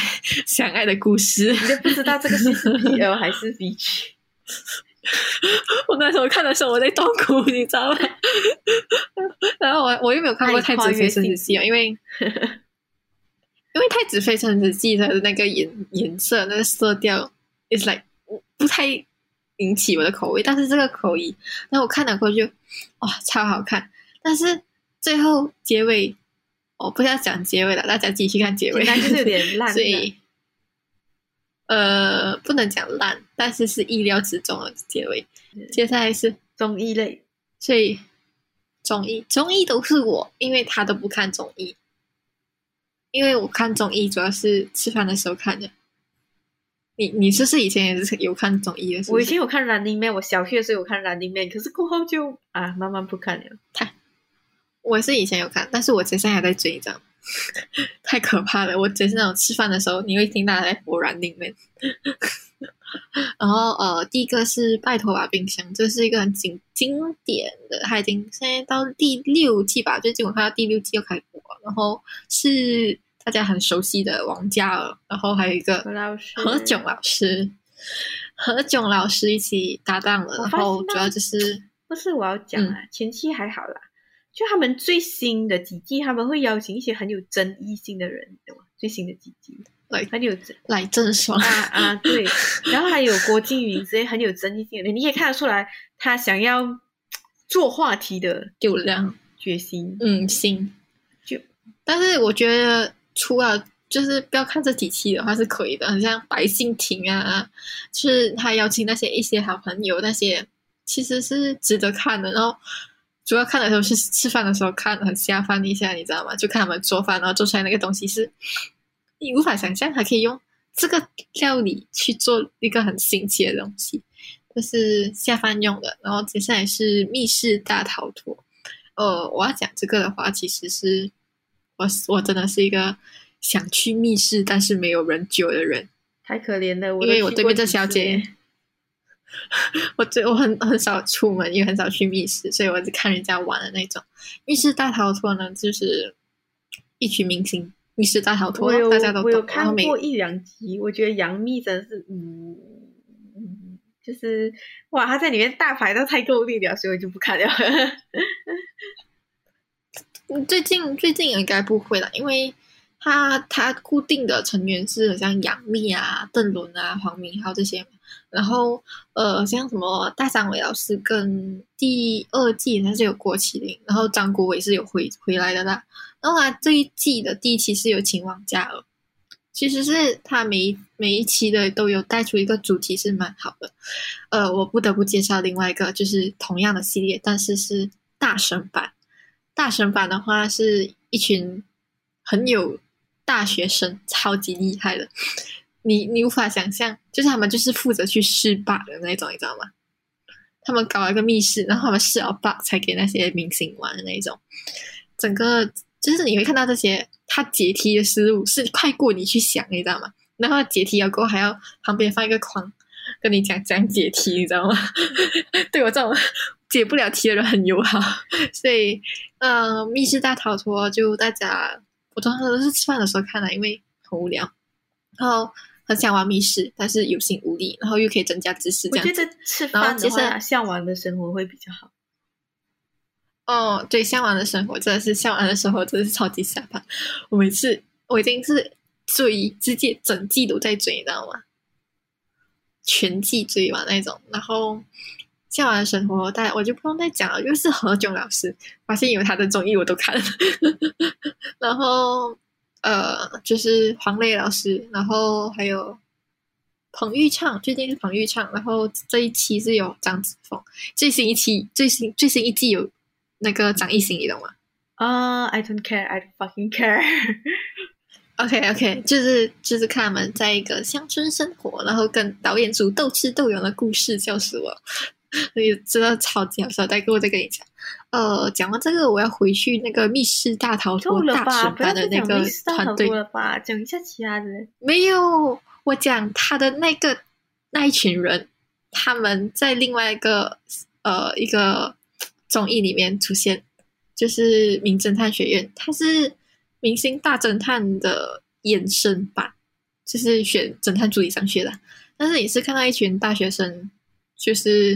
相爱的故事。你都不知道这个是 BL 还是 B 剧？我那时候看的时候，我在痛哭，你知道吗？然后我我又没有看过《太子妃升职记》啊，因为因为《太子妃升职记》它的那个颜颜色、那个色调，is like 不太引起我的口味。但是这个口音，然后我看了过就哇，超好看。但是最后结尾，我不要讲结尾了，大家继续看结尾，那就是有点烂。所以。呃，不能讲烂，但是是意料之中的结尾。接下来是综艺类，所以综艺综艺都是我，因为他都不看综艺，因为我看综艺主要是吃饭的时候看的。你你是不是以前也是有看综艺的？我以前有看《Running Man》，我小学的时候有看《Running Man》，可是过后就啊，慢慢不看了。太，我是以前有看，但是我现在还在追着。太可怕了！我只是那种吃饭的时候，你会听到在播软里面。然后呃，第一个是拜托吧冰箱，这是一个很经经典的，它已经现在到第六季吧，最近我看到第六季又开播。然后是大家很熟悉的王嘉尔，然后还有一个何炅老师，何炅老师一起搭档了。然后主要就是不是我要讲啊，前期还好啦。就他们最新的几季，他们会邀请一些很有争议性的人？最新的几季，来很有来郑爽啊啊，对，然后还有郭靖宇这些很有争议性的人，你也看得出来他想要做话题的 流量决心，嗯，心就，但是我觉得除了就是不要看这几期的话是可以的，很像白敬亭啊，就是他邀请那些一些好朋友，那些其实是值得看的，然后。主要看的时候是吃饭的时候看，很下饭一下，你知道吗？就看他们做饭，然后做出来那个东西是，你无法想象还可以用这个料理去做一个很新奇的东西，就是下饭用的。然后接下来是密室大逃脱。呃，我要讲这个的话，其实是我我真的是一个想去密室但是没有人救的人，太可怜了。因为我对面这小姐。我最我很很少出门，也很少去密室，所以我是看人家玩的那种。密室大逃脱呢，就是一群明星密室大逃脱，大家都我有看过一两集，我觉得杨幂真是，嗯，就是哇，她在里面大牌都太够力了，所以我就不看了。最近最近应该不会了，因为他他固定的成员是像杨幂啊、邓伦啊、黄明昊这些。然后，呃，像什么大张伟老师跟第二季他是有郭麒麟，然后张国伟是有回回来的啦。然后他这一季的第一期是有请王嘉尔，其实是他每每一期的都有带出一个主题，是蛮好的。呃，我不得不介绍另外一个，就是同样的系列，但是是大神版。大神版的话是一群很有大学生，超级厉害的。你你无法想象，就是他们就是负责去试靶的那种，你知道吗？他们搞了一个密室，然后他们试了靶才给那些明星玩的那种。整个就是你会看到这些，他解题的思路是快过你去想，你知道吗？然后解题要过还要旁边放一个框，跟你讲讲解题，你知道吗？对我这种解不了题的人很友好，所以呃，密室大逃脱就大家我通常都是吃饭的时候看的，因为很无聊，然后。很想玩密室，但是有心无力，然后又可以增加知识。我觉得吃饭的话，向往的生活会比较好。哦，对，向往的生活真的是向往的生活，真的是超级下饭。我每次我已经是追，直接整季都在追，你知道吗？全季追完那种。然后向往的生活，大家我就不用再讲了，又是何炅老师，发现有他的综艺我都看了。然后。呃，就是黄磊老师，然后还有彭昱畅，最近是彭昱畅，然后这一期是有张子枫，最新一期最新最新一季有那个张艺兴，你懂吗？啊，I don't care, I fucking care。OK OK，就是就是看他们在一个乡村生活，然后跟导演组斗智斗勇的故事，笑死我！所以真的超级好笑。待会我再跟你讲。呃，讲完这个，我要回去那个密室大逃脱大审判的那个团队了吧？讲一下其他的。没有，我讲他的那个那一群人，他们在另外一个呃一个综艺里面出现，就是《名侦探学院》，他是。明星大侦探的衍生版，就是选侦探助理上学的。但是也是看到一群大学生，就是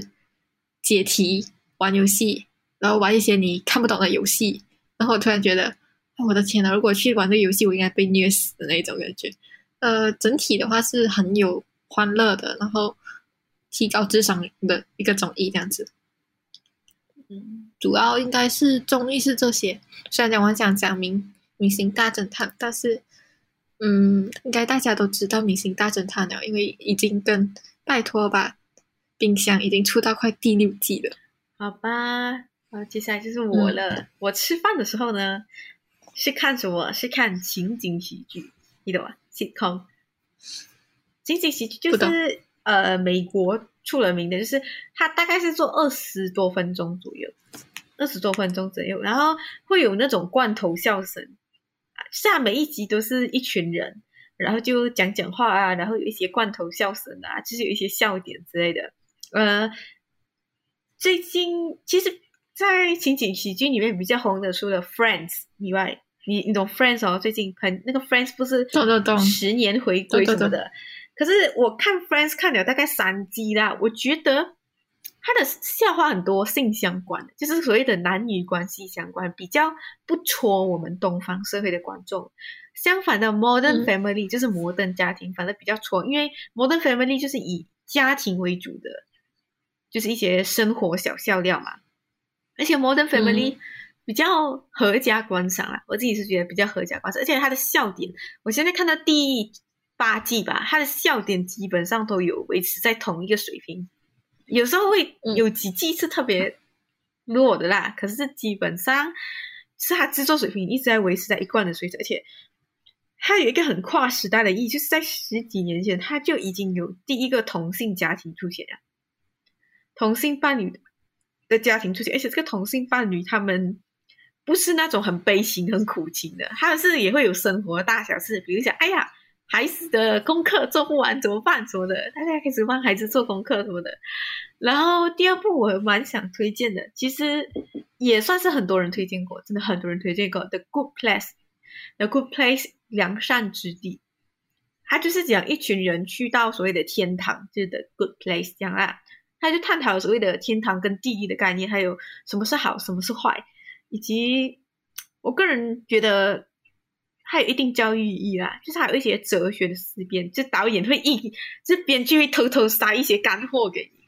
解题、玩游戏，然后玩一些你看不懂的游戏，然后我突然觉得，我的天呐，如果去玩这个游戏，我应该被虐死的那种感觉。呃，整体的话是很有欢乐的，然后提高智商的一个综艺这样子。嗯，主要应该是综艺是这些。虽然讲我想讲明。明星大侦探，但是，嗯，应该大家都知道明星大侦探了，因为已经跟拜托吧冰箱已经出到快第六季了。好吧，然后，接下来就是我了。我吃饭的时候呢，是看什么？是看情景喜剧，你懂吗？sitcom。情景喜剧就是呃，美国出了名的，就是它大概是做二十多分钟左右，二十多分钟左右，然后会有那种罐头笑声。下每一集都是一群人，然后就讲讲话啊，然后有一些罐头笑声啊，就是有一些笑点之类的。呃，最近其实，在情景喜剧里面比较红的，除了 Friends 以外，你你懂 Friends 哦？最近很那个 Friends 不是十年回归什么的？可是我看 Friends 看了大概三集啦，我觉得。他的笑话很多性相关，就是所谓的男女关系相关，比较不戳我们东方社会的观众。相反的，Modern Family 就是摩登家庭，反正比较戳，因为 Modern Family 就是以家庭为主的，就是一些生活小笑料嘛。而且 Modern Family 比较合家观赏啦，我自己是觉得比较合家观赏。而且它的笑点，我现在看到第八季吧，它的笑点基本上都有维持在同一个水平。有时候会有几季是特别弱的啦，可是基本上是它制作水平一直在维持在一贯的水准，而且它有一个很跨时代的意义，就是在十几年前，它就已经有第一个同性家庭出现了，同性伴侣的家庭出现，而且这个同性伴侣他们不是那种很悲情、很苦情的，他们是也会有生活大小事，比如讲，哎呀。孩子的功课做不完怎么办？什么的，大家开始帮孩子做功课什么的。然后第二部我蛮想推荐的，其实也算是很多人推荐过，真的很多人推荐过《The Good Place》，《The Good Place》良善之地。他就是讲一群人去到所谓的天堂，就是 The Good Place 这样啊。他就探讨所谓的天堂跟地狱的概念，还有什么是好，什么是坏，以及我个人觉得。它有一定教育意义啦，就是还有一些哲学的思辨，就导演会一，就编剧会偷偷塞一些干货给你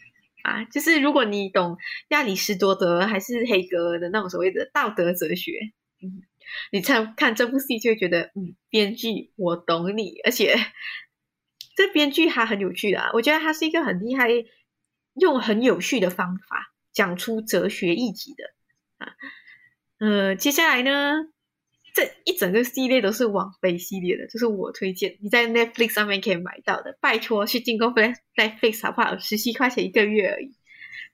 啊。就是如果你懂亚里士多德还是黑格尔的那种所谓的道德哲学，你看看这部戏就会觉得，嗯，编剧我懂你，而且 这编剧还很有趣的，啊，我觉得他是一个很厉害，用很有序的方法讲出哲学议题的啊。呃，接下来呢？这一整个系列都是网飞系列的，就是我推荐你在 Netflix 上面可以买到的。拜托去进攻 Netflix 好不好？十七块钱一个月而已，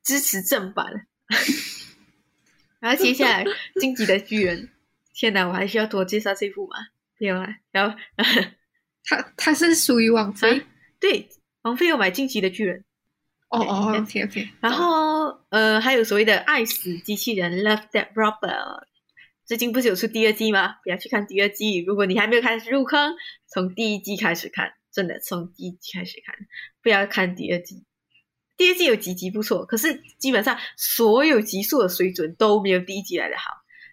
支持正版。然后接下来《荆棘的巨人》，天哪，我还需要多介绍这部吗？不用了。然后 他他是属于王菲，对，王菲有买《晋级的巨人》。哦哦，OK OK。然后呃，还有所谓的《爱死机器人》Love That Robot。最近不是有出第二季吗？不要去看第二季。如果你还没有开始入坑，从第一季开始看，真的从第一季开始看，不要看第二季。第二季有几集不错，可是基本上所有集数的水准都没有第一季来的好。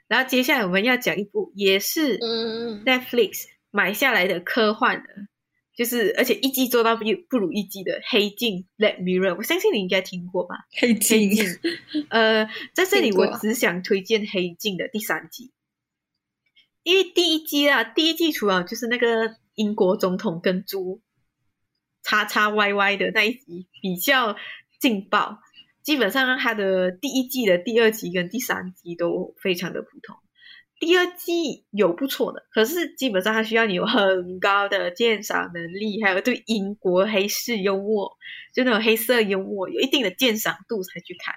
然后接下来我们要讲一部也是 Netflix 买下来的科幻的。就是，而且一季做到不不如一季的《黑镜》《Let Mirror》，我相信你应该听过吧？黑镜，呃，在这里我只想推荐《黑镜》的第三季，因为第一季啊，第一季除了就是那个英国总统跟猪叉叉 Y Y 的那一集比较劲爆，基本上它的第一季的第二集跟第三集都非常的普通。第二季有不错的，可是基本上它需要你有很高的鉴赏能力，还有对英国黑市幽默，就那种黑色幽默有一定的鉴赏度才去看。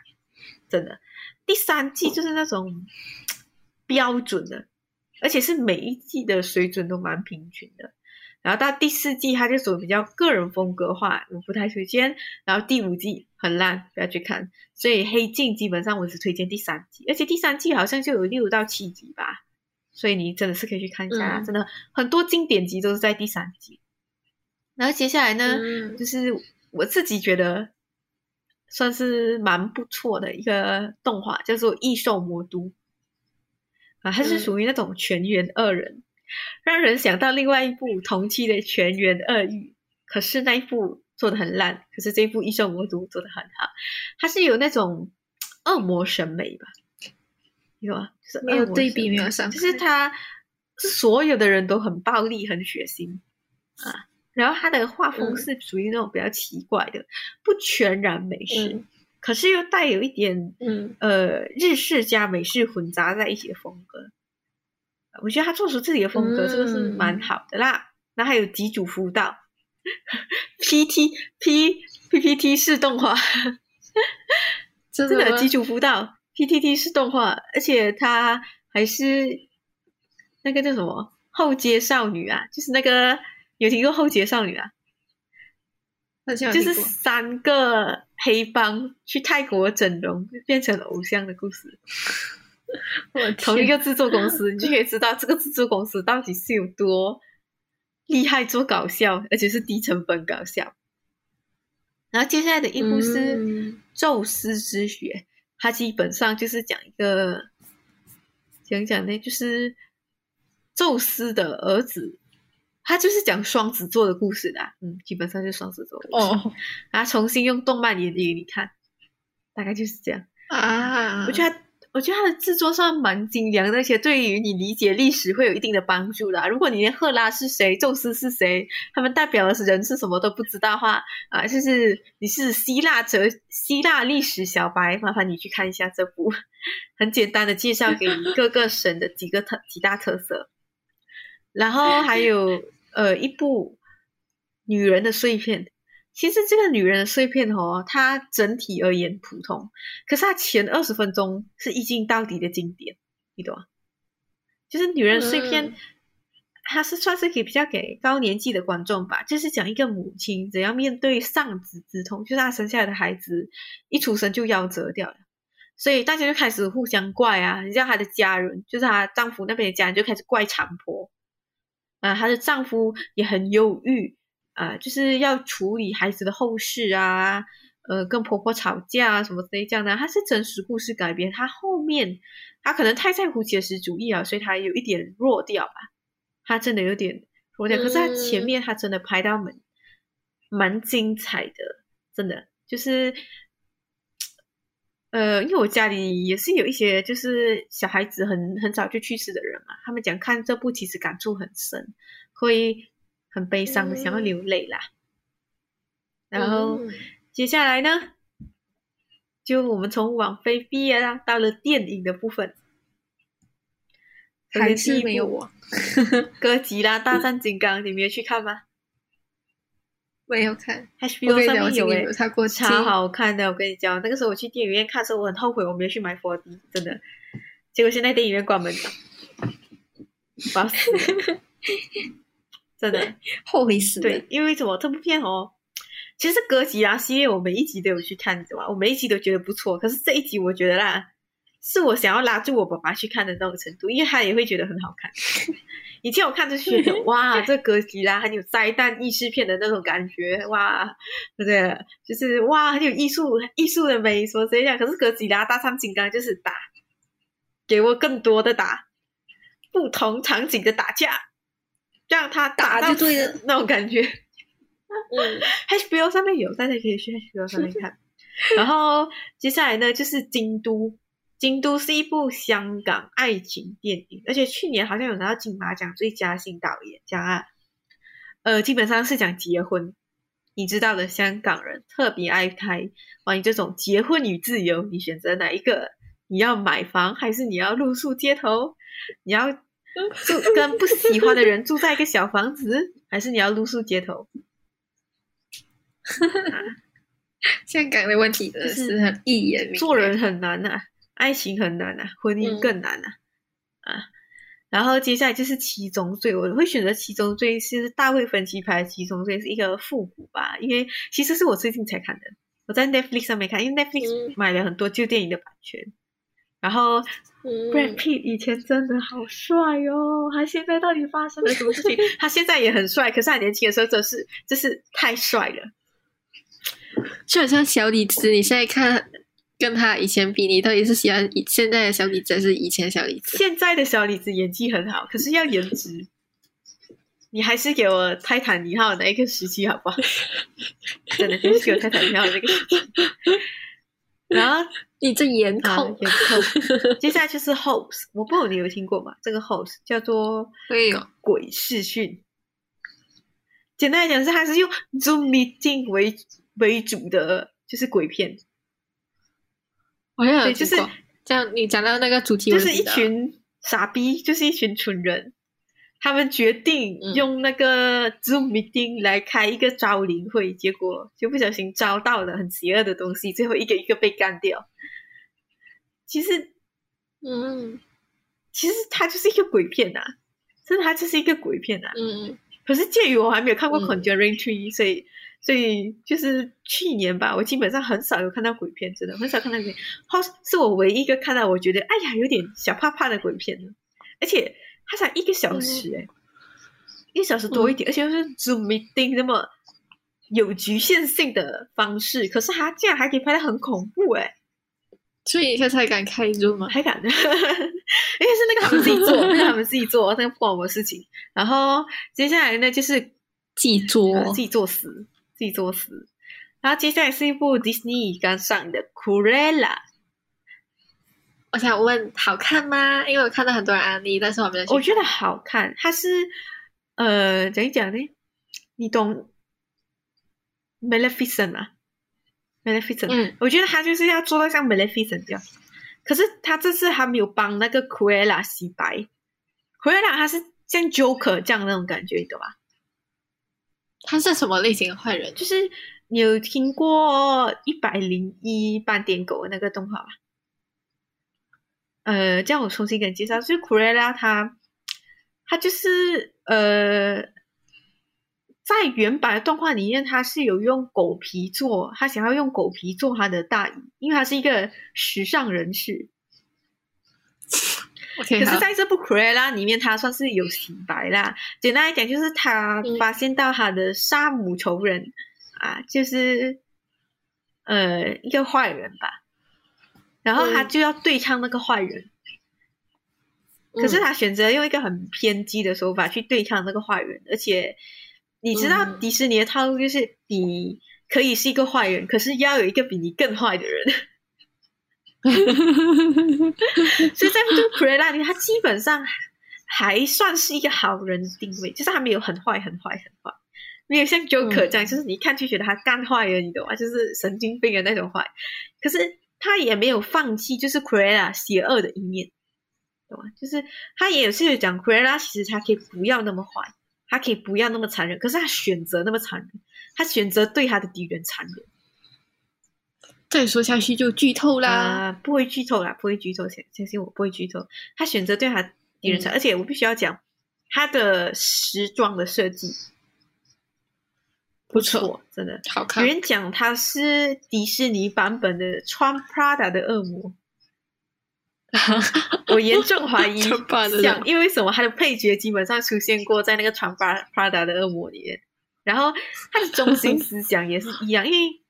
真的，第三季就是那种标准的，而且是每一季的水准都蛮平均的。然后到第四季，它就属于比较个人风格化，我不太推荐。然后第五季很烂，不要去看。所以黑镜基本上我只推荐第三季，而且第三季好像就有六到七集吧，所以你真的是可以去看一下，真的很多经典集都是在第三季。然后接下来呢，就是我自己觉得算是蛮不错的一个动画，叫做《异兽魔都》啊，它是属于那种全员恶人。让人想到另外一部同期的《全员恶欲》，可是那一部做的很烂，可是这一部《异兽魔都》做的很好。它是有那种恶魔审美吧？有啊，就是没有对比，没有伤，就是它所有的人都很暴力、很血腥啊。然后它的画风是属于那种比较奇怪的，不全然美式，可是又带有一点嗯呃日式加美式混杂在一起的风格。我觉得他做出自己的风格，这个是蛮好的啦。那还有几组辅导 P T P P P T 是动画，真的基础辅导 P T T 是动画，而且它还是那个叫什么后街少女啊，就是那个有听过后街少女啊？就是三个黑帮去泰国整容变成偶像的故事。我同一个制作公司，你就可以知道这个制作公司到底是有多厉害做搞笑，而且是低成本搞笑。然后接下来的一部是《宙斯之血》，它基本上就是讲一个讲讲呢，就是宙斯的儿子，他就是讲双子座的故事的。嗯，基本上就是双子座哦。然后重新用动漫演绎给你看，大概就是这样啊。我觉得。我觉得它的制作上蛮精良的，而且对于你理解历史会有一定的帮助的。如果你连赫拉是谁、宙斯是谁，他们代表的是人是什么都不知道的话，啊，就是你是希腊哲、希腊历史小白，麻烦你去看一下这部，很简单的介绍给各个神的几个特几大特色。然后还有呃一部女人的碎片。其实这个女人的碎片哦，它整体而言普通，可是它前二十分钟是一镜到底的经典，你懂吗？就是女人碎片，它是算是给比较给高年纪的观众吧，就是讲一个母亲怎样面对丧子之痛，就是她生下来的孩子一出生就夭折掉了，所以大家就开始互相怪啊，你像她的家人，就是她丈夫那边的家人就开始怪产婆，啊，她的丈夫也很忧郁。啊，就是要处理孩子的后事啊，呃，跟婆婆吵架啊，什么之类这样的。它是真实故事改编，它后面他可能太在乎写实主义啊，所以他有一点弱掉吧。他真的有点弱掉，可是他前面他真的拍到蛮蛮精彩的，真的就是，呃，因为我家里也是有一些就是小孩子很很早就去世的人嘛，他们讲看这部其实感触很深，会。很悲伤，想要流泪啦。然后接下来呢，就我们从网飞毕业啦，到了电影的部分。还是没有我。哥吉拉大战金刚，你没有去看吗？没有看。HBO 上面有诶，超好看的。我跟你讲，那个时候我去电影院看的时候，我很后悔我没有去买 4D，真的。结果现在电影院关门了，烦死了。真的 后悔死。对，因为什么？这部片哦，其实哥吉拉系列我每一集都有去看，你知道吗？我每一集都觉得不错。可是这一集我觉得啦，是我想要拉住我爸爸去看的那种程度，因为他也会觉得很好看。以前我看就觉得哇，这哥吉拉很有灾难意识片的那种感觉，哇，对不对？就是哇，很有艺术艺术的美，说这样。可是哥吉拉大战金刚就是打，给我更多的打，不同场景的打架。让他打到对的那种感觉，嗯，HBO 上面有，大家可以去 HBO 上面看。然后接下来呢，就是京都京都是一部香港爱情电影，而且去年好像有拿到金马奖最佳新导演奖啊。呃，基本上是讲结婚，你知道的，香港人特别爱拍关于这种结婚与自由，你选择哪一个？你要买房还是你要露宿街头？你要 住跟不喜欢的人住在一个小房子，还是你要露宿街头？香港的问题真的是很一言明，做人很难呐。爱情很难啊，婚姻更难啊，啊，然后接下来就是七宗罪，我会选择七宗罪是大卫芬奇拍七宗罪是一个复古吧，因为其实是我最近才看的，我在 Netflix 上面看，因为 Netflix 买了很多旧电影的版权，然后 Brad Pitt 以前真的好帅哦，他现在到底发生了什么事情？他现在也很帅，可是他年轻的时候真是就是太帅了，就好像小李子，你现在看。跟他以前比，你到底是喜欢现在的小李子还是以前小李子？现在的小李子演技很好，可是要颜值，你还是给我泰坦尼号那一个时期好不好？真的，就是给我泰坦尼号那个时期。然后你这颜控，颜控。接下来就是 host，我不知道你有听过吗？这个 host 叫做鬼视讯。简单来讲是，它是用 Zoom meeting 为为主的，就是鬼片。对，就是这样。你讲到那个主题，就是一群傻逼，就是一群蠢人，他们决定用那个 Zoom meeting 来开一个招灵会，结果就不小心招到了很邪恶的东西，最后一个一个被干掉。其实，嗯，其实它就是一个鬼片呐，真的，它就是一个鬼片呐。嗯，可是鉴于我还没有看过《Conjuring Tree》，所以。所以就是去年吧，我基本上很少有看到鬼片，真的很少看到鬼。好，是我唯一一个看到我觉得哎呀有点小怕怕的鬼片了。而且它才一个小时哎，一小时多一点，而且又是 Zoom meeting 那么有局限性的方式，可是他竟然还可以拍的很恐怖哎。所以他才敢开 Zoom 吗？还敢？因为是那个他们自己做，那他们自己做，那个不关我的事情。然后接下来呢，就是自己做，自己作死。自己作死，然后接下来是一部 Disney 刚上的《Cruella》。我想问，好看吗？因为我看到很多人安利，但是我没有。我觉得好看，它是呃，讲一讲呢？你懂《Maleficent》吗？《Maleficent》，嗯，我觉得他就是要做到像《Maleficent》这样，可是他这次还没有帮那个 Cruella 洗白。Cruella 他是像 Joker 这样那种感觉，你懂吗？他是什么类型的坏人？就是你有听过一百零一斑点狗那个动画吗？呃，这样我重新给你介绍，就是库瑞拉他，他就是呃，在原版的动画里面，他是有用狗皮做，他想要用狗皮做他的大衣，因为他是一个时尚人士。可是在这部《Cruella》里面，他算是有洗白啦。简单来讲，就是他发现到他的杀母仇人啊，就是呃一个坏人吧，然后他就要对抗那个坏人。可是他选择用一个很偏激的手法去对抗那个坏人，而且你知道迪士尼的套路就是你可以是一个坏人，可是要有一个比你更坏的人。所以在这个 Cruella 里，他基本上还算是一个好人定位，就是他没有很坏、很坏、很坏，没有像 Joker 这样，就是你一看就觉得他干坏人，你懂吗？就是神经病的那种坏。可是他也没有放弃，就是 Cruella 邪恶的一面，懂吗？就是他也是讲 Cruella 其实他可以不要那么坏，他可以不要那么残忍，可是他选择那么残忍，他选择对他的敌人残忍。再说下去就剧透啦！不会剧透啦，不会剧透，相相信我不会剧透。他选择对他敌人残忍，而且我必须要讲他的时装的设计不错，真的好看。有人讲他是迪士尼版本的穿 Prada 的恶魔，我严重怀疑，像因为什么？他的配角基本上出现过在那个穿 Prada 的恶魔里面，然后他的中心思想也是一样，因为。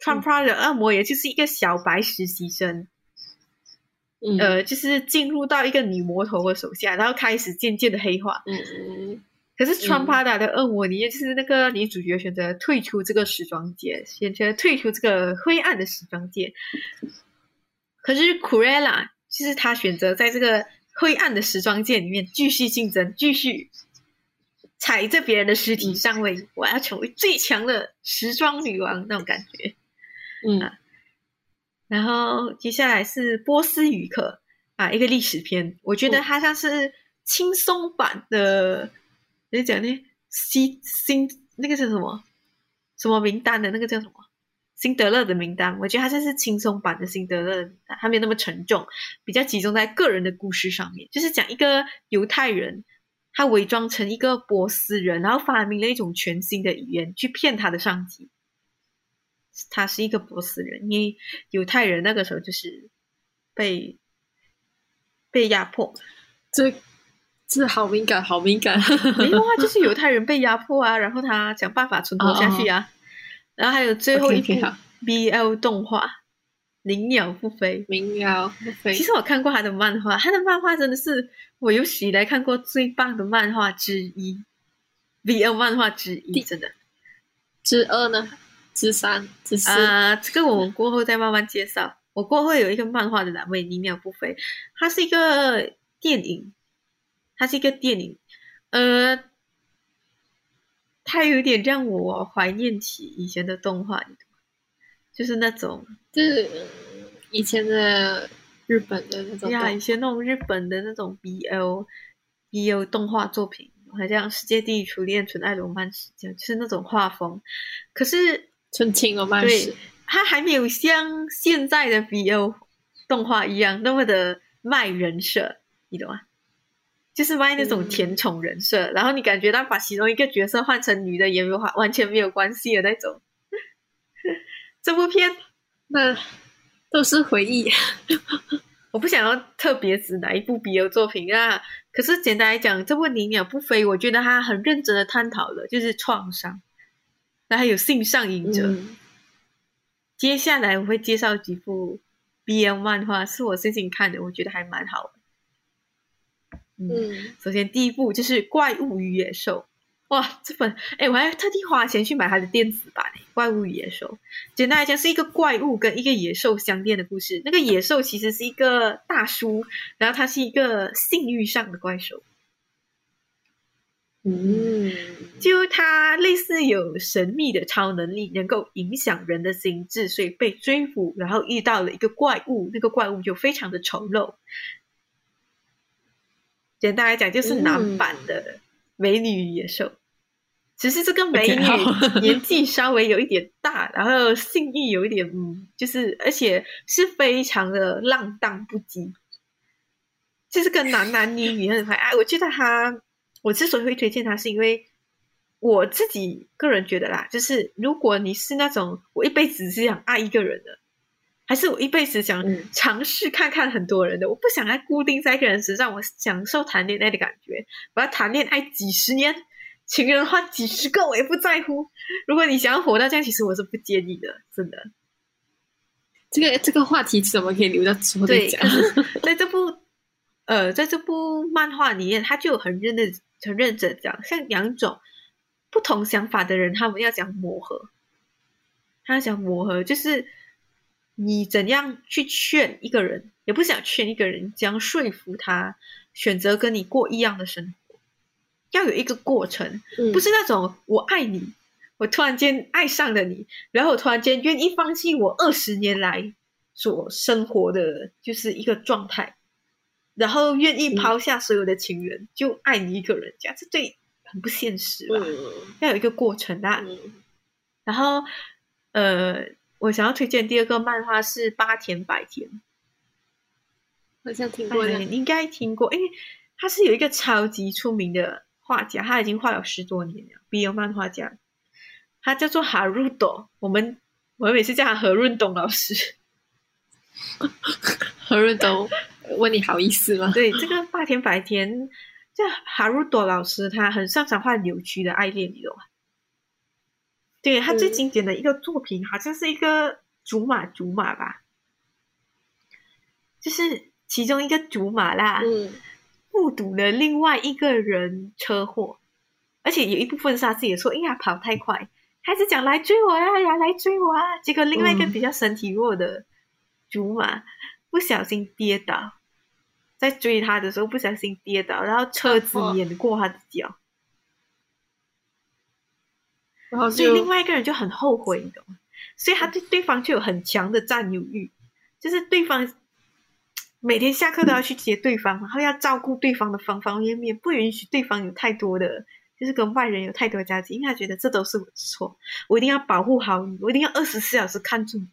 穿 Prada 的恶魔，也就是一个小白实习生，呃，就是进入到一个女魔头的手下，然后开始渐渐的黑化。嗯嗯。可是穿 Prada 的恶魔，里面就是那个女主角选择退出这个时装界，选择退出这个灰暗的时装界。可是库瑞拉就是她选择在这个灰暗的时装界里面继续竞争，继续踩着别人的尸体上位，我要成为最强的时装女王那种感觉。嗯，然后接下来是波斯语课啊，一个历史片，我觉得它像是轻松版的，怎你讲呢？新新那个是什么？什么名单的那个叫什么？辛德勒的名单。我觉得它这是轻松版的辛德勒的名单，它没有那么沉重，比较集中在个人的故事上面，就是讲一个犹太人，他伪装成一个波斯人，然后发明了一种全新的语言去骗他的上级。他是一个波斯人，因为犹太人那个时候就是被被压迫。这这好敏感，好敏感。没有啊，就是犹太人被压迫啊，然后他想办法存活下去啊。然后还有最后一部 BL 动画《灵鸟不飞》，灵鸟不飞。其实我看过他的漫画，他的漫画真的是我有史以来看过最棒的漫画之一，BL 漫画之一，真的。之二呢？之三、之四啊，这个我们过后再慢慢介绍。我过后有一个漫画的栏位《灵鸟不飞》，它是一个电影，它是一个电影，呃，它有点让我怀念起以前的动画，就是那种，就是以前的日本的那种，呀，以前那种日本的那种 BL BL 动画作品，好像《世界第一初恋》《纯爱罗曼史》这样，就是那种画风，可是。纯情罗曼史，它还没有像现在的 BL 动画一样那么的卖人设，你懂吗？就是卖那种甜宠人设，然后你感觉到把其中一个角色换成女的也没有完全没有关系的那种。这部片那都是回忆，我不想要特别指哪一部 BL 作品啊。可是简单来讲，这部《你鸟不飞》，我觉得他很认真的探讨了就是创伤。那还有性上瘾者。接下来我会介绍几部 BL 漫画，是我最近看的，我觉得还蛮好的。嗯，首先第一部就是《怪物与野兽》。哇，这本哎，我还特地花钱去买它的电子版《怪物与野兽》。简单来讲，是一个怪物跟一个野兽相恋的故事。那个野兽其实是一个大叔，然后他是一个性欲上的怪兽。嗯，就他类似有神秘的超能力，能够影响人的心智，所以被追捕，然后遇到了一个怪物，那个怪物就非常的丑陋。简单来讲，就是男版的美女与野兽。只是这个美女 年纪稍微有一点大，然后性欲有一点，嗯，就是而且是非常的浪荡不羁，就是跟男男女女很爱。我觉得他。我之所以会推荐他，是因为我自己个人觉得啦，就是如果你是那种我一辈子只想爱一个人的，还是我一辈子想尝试看看很多人的，我不想再固定在一个人身上，我享受谈恋爱的感觉，我要谈恋爱几十年，情人换几十个我也不在乎。如果你想要活到这样，其实我是不介意的，真的。这个这个话题怎么可以留到之后再讲？在这部呃，在这部漫画里面，他就很认真。很认真讲，像两种不同想法的人，他们要讲磨合。他讲磨合，就是你怎样去劝一个人，也不想劝一个人，将说服他选择跟你过一样的生活，要有一个过程，不是那种我爱你，我突然间爱上了你，然后我突然间愿意放弃我二十年来所生活的就是一个状态。然后愿意抛下所有的情人，就爱你一个人，这样子对很不现实吧？要有一个过程啊。然后，呃，我想要推荐第二个漫画是八田百田，好像听过，你应该听过，因为他是有一个超级出名的画家，他已经画了十多年了，BL 漫画家，他叫做哈鲁斗，我们我们每次叫他何润东老师，何润东。问你好意思吗？对，这个八田白田，这哈鲁朵老师，他很擅长画扭曲的爱恋，你懂吗？对他最经典的一个作品，好像是一个竹马竹马吧，就是其中一个竹马啦，目睹了另外一个人车祸，而且有一部分是他自己说，哎呀跑太快，还是讲来追我呀呀，来追我啊！结果另外一个比较身体弱的竹马。不小心跌倒，在追他的时候不小心跌倒，然后车子碾过他的脚，然后所以另外一个人就很后悔，你懂吗？所以他对对方就有很强的占有欲，就是对方每天下课都要去接对方，然后要照顾对方的方方面面，不允许对方有太多的。就是跟外人有太多交集，因为他觉得这都是我的错，我一定要保护好你，我一定要二十四小时看住你。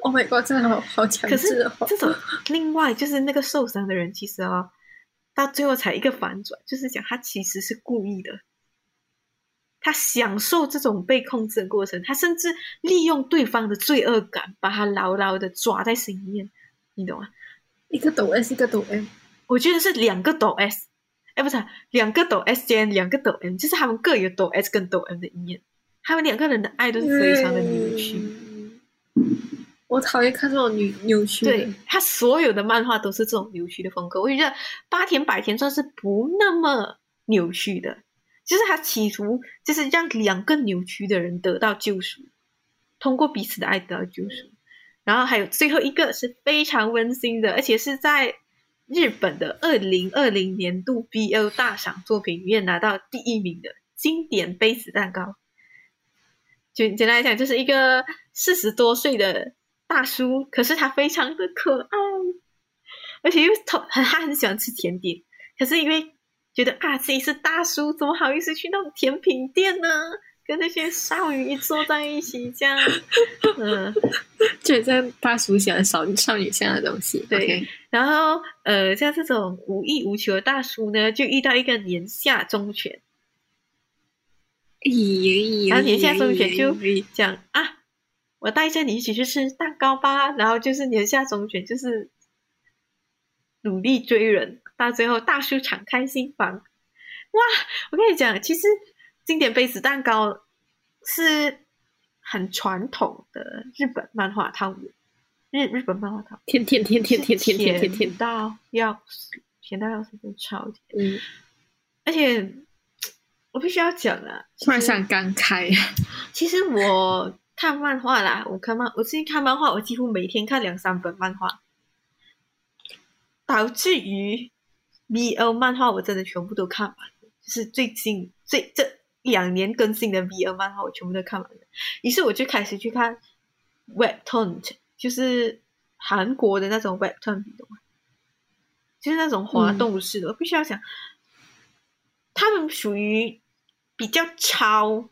Oh my god，真的好好强势！可 是这种另外就是那个受伤的人，其实啊，到最后才一个反转，就是讲他其实是故意的，他享受这种被控制的过程，他甚至利用对方的罪恶感，把他牢牢的抓在心里面，你懂吗？一个抖 S，一个抖 M，我觉得是两个抖 S。哎，不是两个抖 S 间，两个抖 M，就是他们各有抖 S 跟抖 M 的一面。他们两个人的爱都是非常的扭曲。我讨厌看这种扭扭曲。对他所有的漫画都是这种扭曲的风格。我觉得八田百田算是不那么扭曲的，就是他企图就是让两个扭曲的人得到救赎，通过彼此的爱得到救赎。然后还有最后一个是非常温馨的，而且是在。日本的二零二零年度 BL 大赏作品里面拿到第一名的经典杯子蛋糕，就简单来讲，就是一个四十多岁的大叔，可是他非常的可爱，而且又他他很喜欢吃甜点，可是因为觉得啊自己是大叔，怎么好意思去那种甜品店呢？跟那些少女坐在一起，这样，嗯，就像大叔喜欢少女少女这样的东西。对，然后呃，像这种无欲无求的大叔呢，就遇到一个年下忠犬，咦然后年下忠犬就讲啊，我带着你一起去吃蛋糕吧。然后就是年下忠犬就是努力追人，到最后大叔敞开心房，哇！我跟你讲，其实。经典杯子蛋糕是很传统的日本漫画套路，日日本漫画套，甜甜甜甜甜甜甜甜甜到要死，甜到要死，真超甜。嗯，而且我必须要讲啊，突然想感慨，其实我看漫画啦，我看漫，我最近看漫画，我几乎每天看两三本漫画，导致于 BL 漫画我真的全部都看完了，就是最近最这。两年更新的 V O 漫画我全部都看完了，于是我就开始去看 Webtoon，就是韩国的那种 Webtoon，懂吗？就是那种滑动式的。我必须要讲，他们属于比较超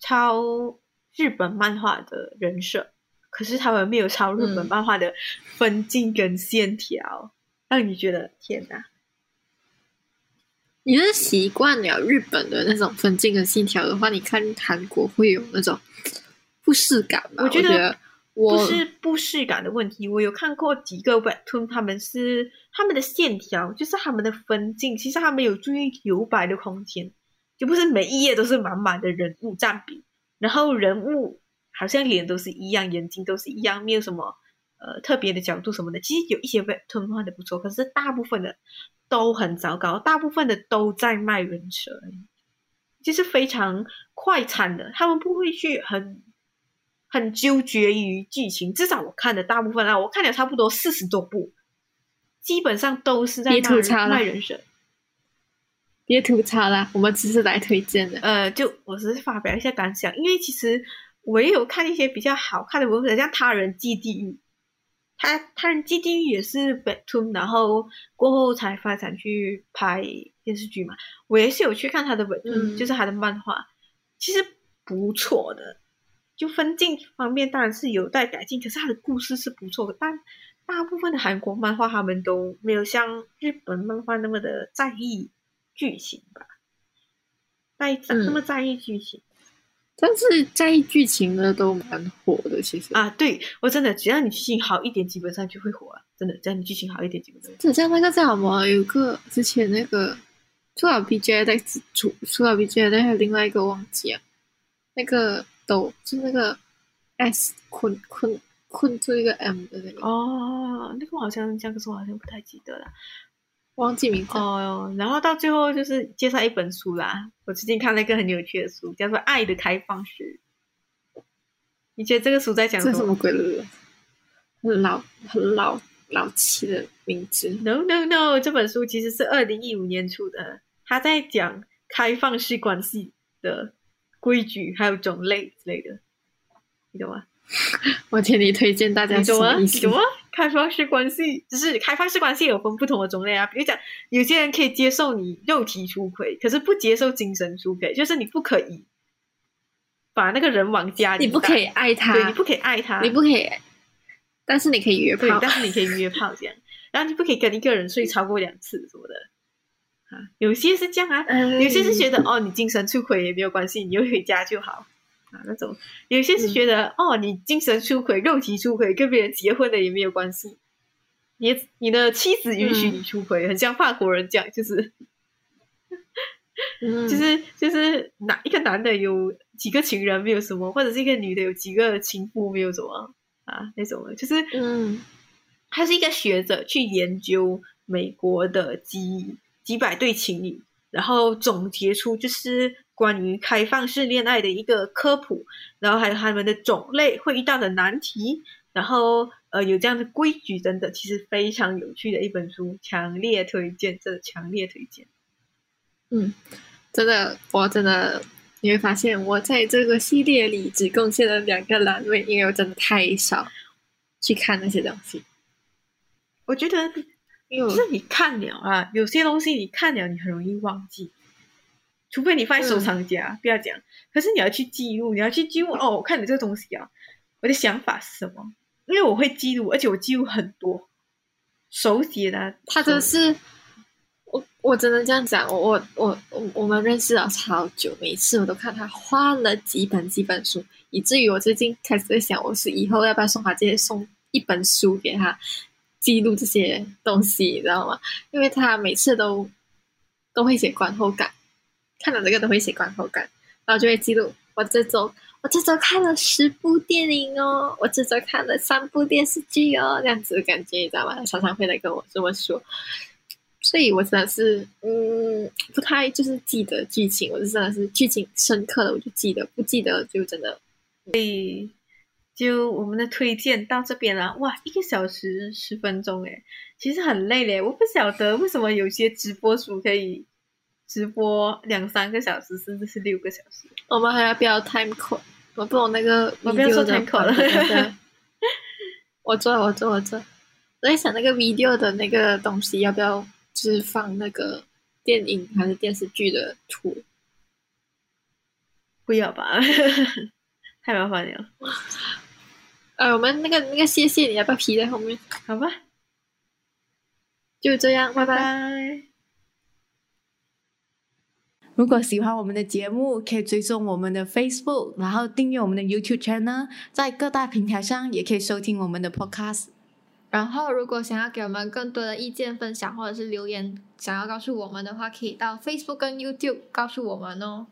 超日本漫画的人设，可是他们没有超日本漫画的分镜跟线条，让你觉得天哪！你是习惯了日本的那种分镜跟线条的话，你看韩国会有那种不适感吗？我觉得不是不适感的问题。我有看过几个 webtoon，他们是他们的线条，就是他们的分镜，其实他们有注意留白的空间，就不是每一页都是满满的人物占比，然后人物好像脸都是一样，眼睛都是一样，没有什么呃特别的角度什么的。其实有一些 webtoon 画的不错，可是大部分的。都很糟糕，大部分的都在卖人设，就是非常快餐的，他们不会去很很纠结于剧情。至少我看的大部分啊，我看了差不多四十多部，基本上都是在卖卖人设。别吐槽了，我们只是来推荐的。呃，就我只是发表一下感想，因为其实我也有看一些比较好看的文本，像《他人即地狱》。他他基地也是 o o 然后过后才发展去拍电视剧嘛。我也是有去看他的 o 就是他的漫画，其实不错的。就分镜方面当然是有待改进，可是他的故事是不错的。但大部分的韩国漫画他们都没有像日本漫画那么的在意剧情吧，在那么在意剧情。但是在意剧情的都蛮火的，其实啊，对我真的只要你剧情好一点，基本上就会火了。真的，只要你剧情好一点，基本上。就像那个叫什么？有个之前那个出了 B J 在出出了 B J，但还有另外一个忘记啊。那个都是那个 S 困困困住一个 M 的那个哦，那个好像这样，可是我好像不太记得了。忘记名字哦，然后到最后就是介绍一本书啦。我最近看了一个很有趣的书，叫做《爱的开放式》，你觉得这个书在讲什么鬼了？很老很老老气的名字。No No No，这本书其实是二零一五年出的，他在讲开放式关系的规矩还有种类之类的，你懂吗？我请你推荐大家什么？什么开放式关系？就是开放式关系有分不同的种类啊。比如讲，有些人可以接受你肉体出轨，可是不接受精神出轨，就是你不可以把那个人往家里，你不可以爱他，对你不可以爱他，你不可以，但是你可以约炮，但是你可以约炮这样，然后你不可以跟一个人睡超过两次什么的啊。有些是这样啊，有些是觉得哦，你精神出轨也没有关系，你就回家就好。啊，那种有些是觉得哦，你精神出轨、肉体出轨，跟别人结婚的也没有关系。你你的妻子允许你出轨，很像法国人讲，就是，就是就是哪一个男的有几个情人没有什么，或者是一个女的有几个情夫没有什么啊那种的，就是嗯，他是一个学者去研究美国的几几百对情侣，然后总结出就是。关于开放式恋爱的一个科普，然后还有他们的种类会遇到的难题，然后呃有这样的规矩等等，其实非常有趣的一本书，强烈推荐，真的强烈推荐。嗯，真的，我真的你会发现，我在这个系列里只贡献了两个栏位，因为我真的太少去看那些东西。我觉得，就是你看了啊，有些东西你看了，你很容易忘记。除非你放在收藏夹，不要讲。可是你要去记录，你要去记录哦。我看你这个东西啊，我的想法是什么？因为我会记录，而且我记录很多手写的。他真的是，我我真的这样讲，我我我我们认识了超久，每次我都看他换了几本几本书，以至于我最近开始在想，我是以后要不要送他这些送一本书给他记录这些东西，你知道吗？因为他每次都都会写观后感。看到这个都会写观后感，然后就会记录我这周我这周看了十部电影哦，我这周看了三部电视剧哦，这样子的感觉你知道吗？常常会来跟我这么说，所以我真的是嗯不太就是记得剧情，我是真的是剧情深刻的我就记得，不记得就真的。所以就我们的推荐到这边了，哇，一个小时十分钟诶，其实很累嘞，我不晓得为什么有些直播主可以。直播两三个小时，甚至是六个小时。我们还要不要 time code？我不懂那个，我不要说 time code 了。我做，我做，我做。我在想那个 video 的那个东西要不要，就是放那个电影还是电视剧的图？不要吧，太麻烦了。呃，我们那个那个谢谢你要不要皮在后面？好吧，就这样，拜拜。如果喜欢我们的节目，可以追踪我们的 Facebook，然后订阅我们的 YouTube channel，在各大平台上也可以收听我们的 Podcast。然后，如果想要给我们更多的意见分享，或者是留言，想要告诉我们的话，可以到 Facebook 跟 YouTube 告诉我们哦。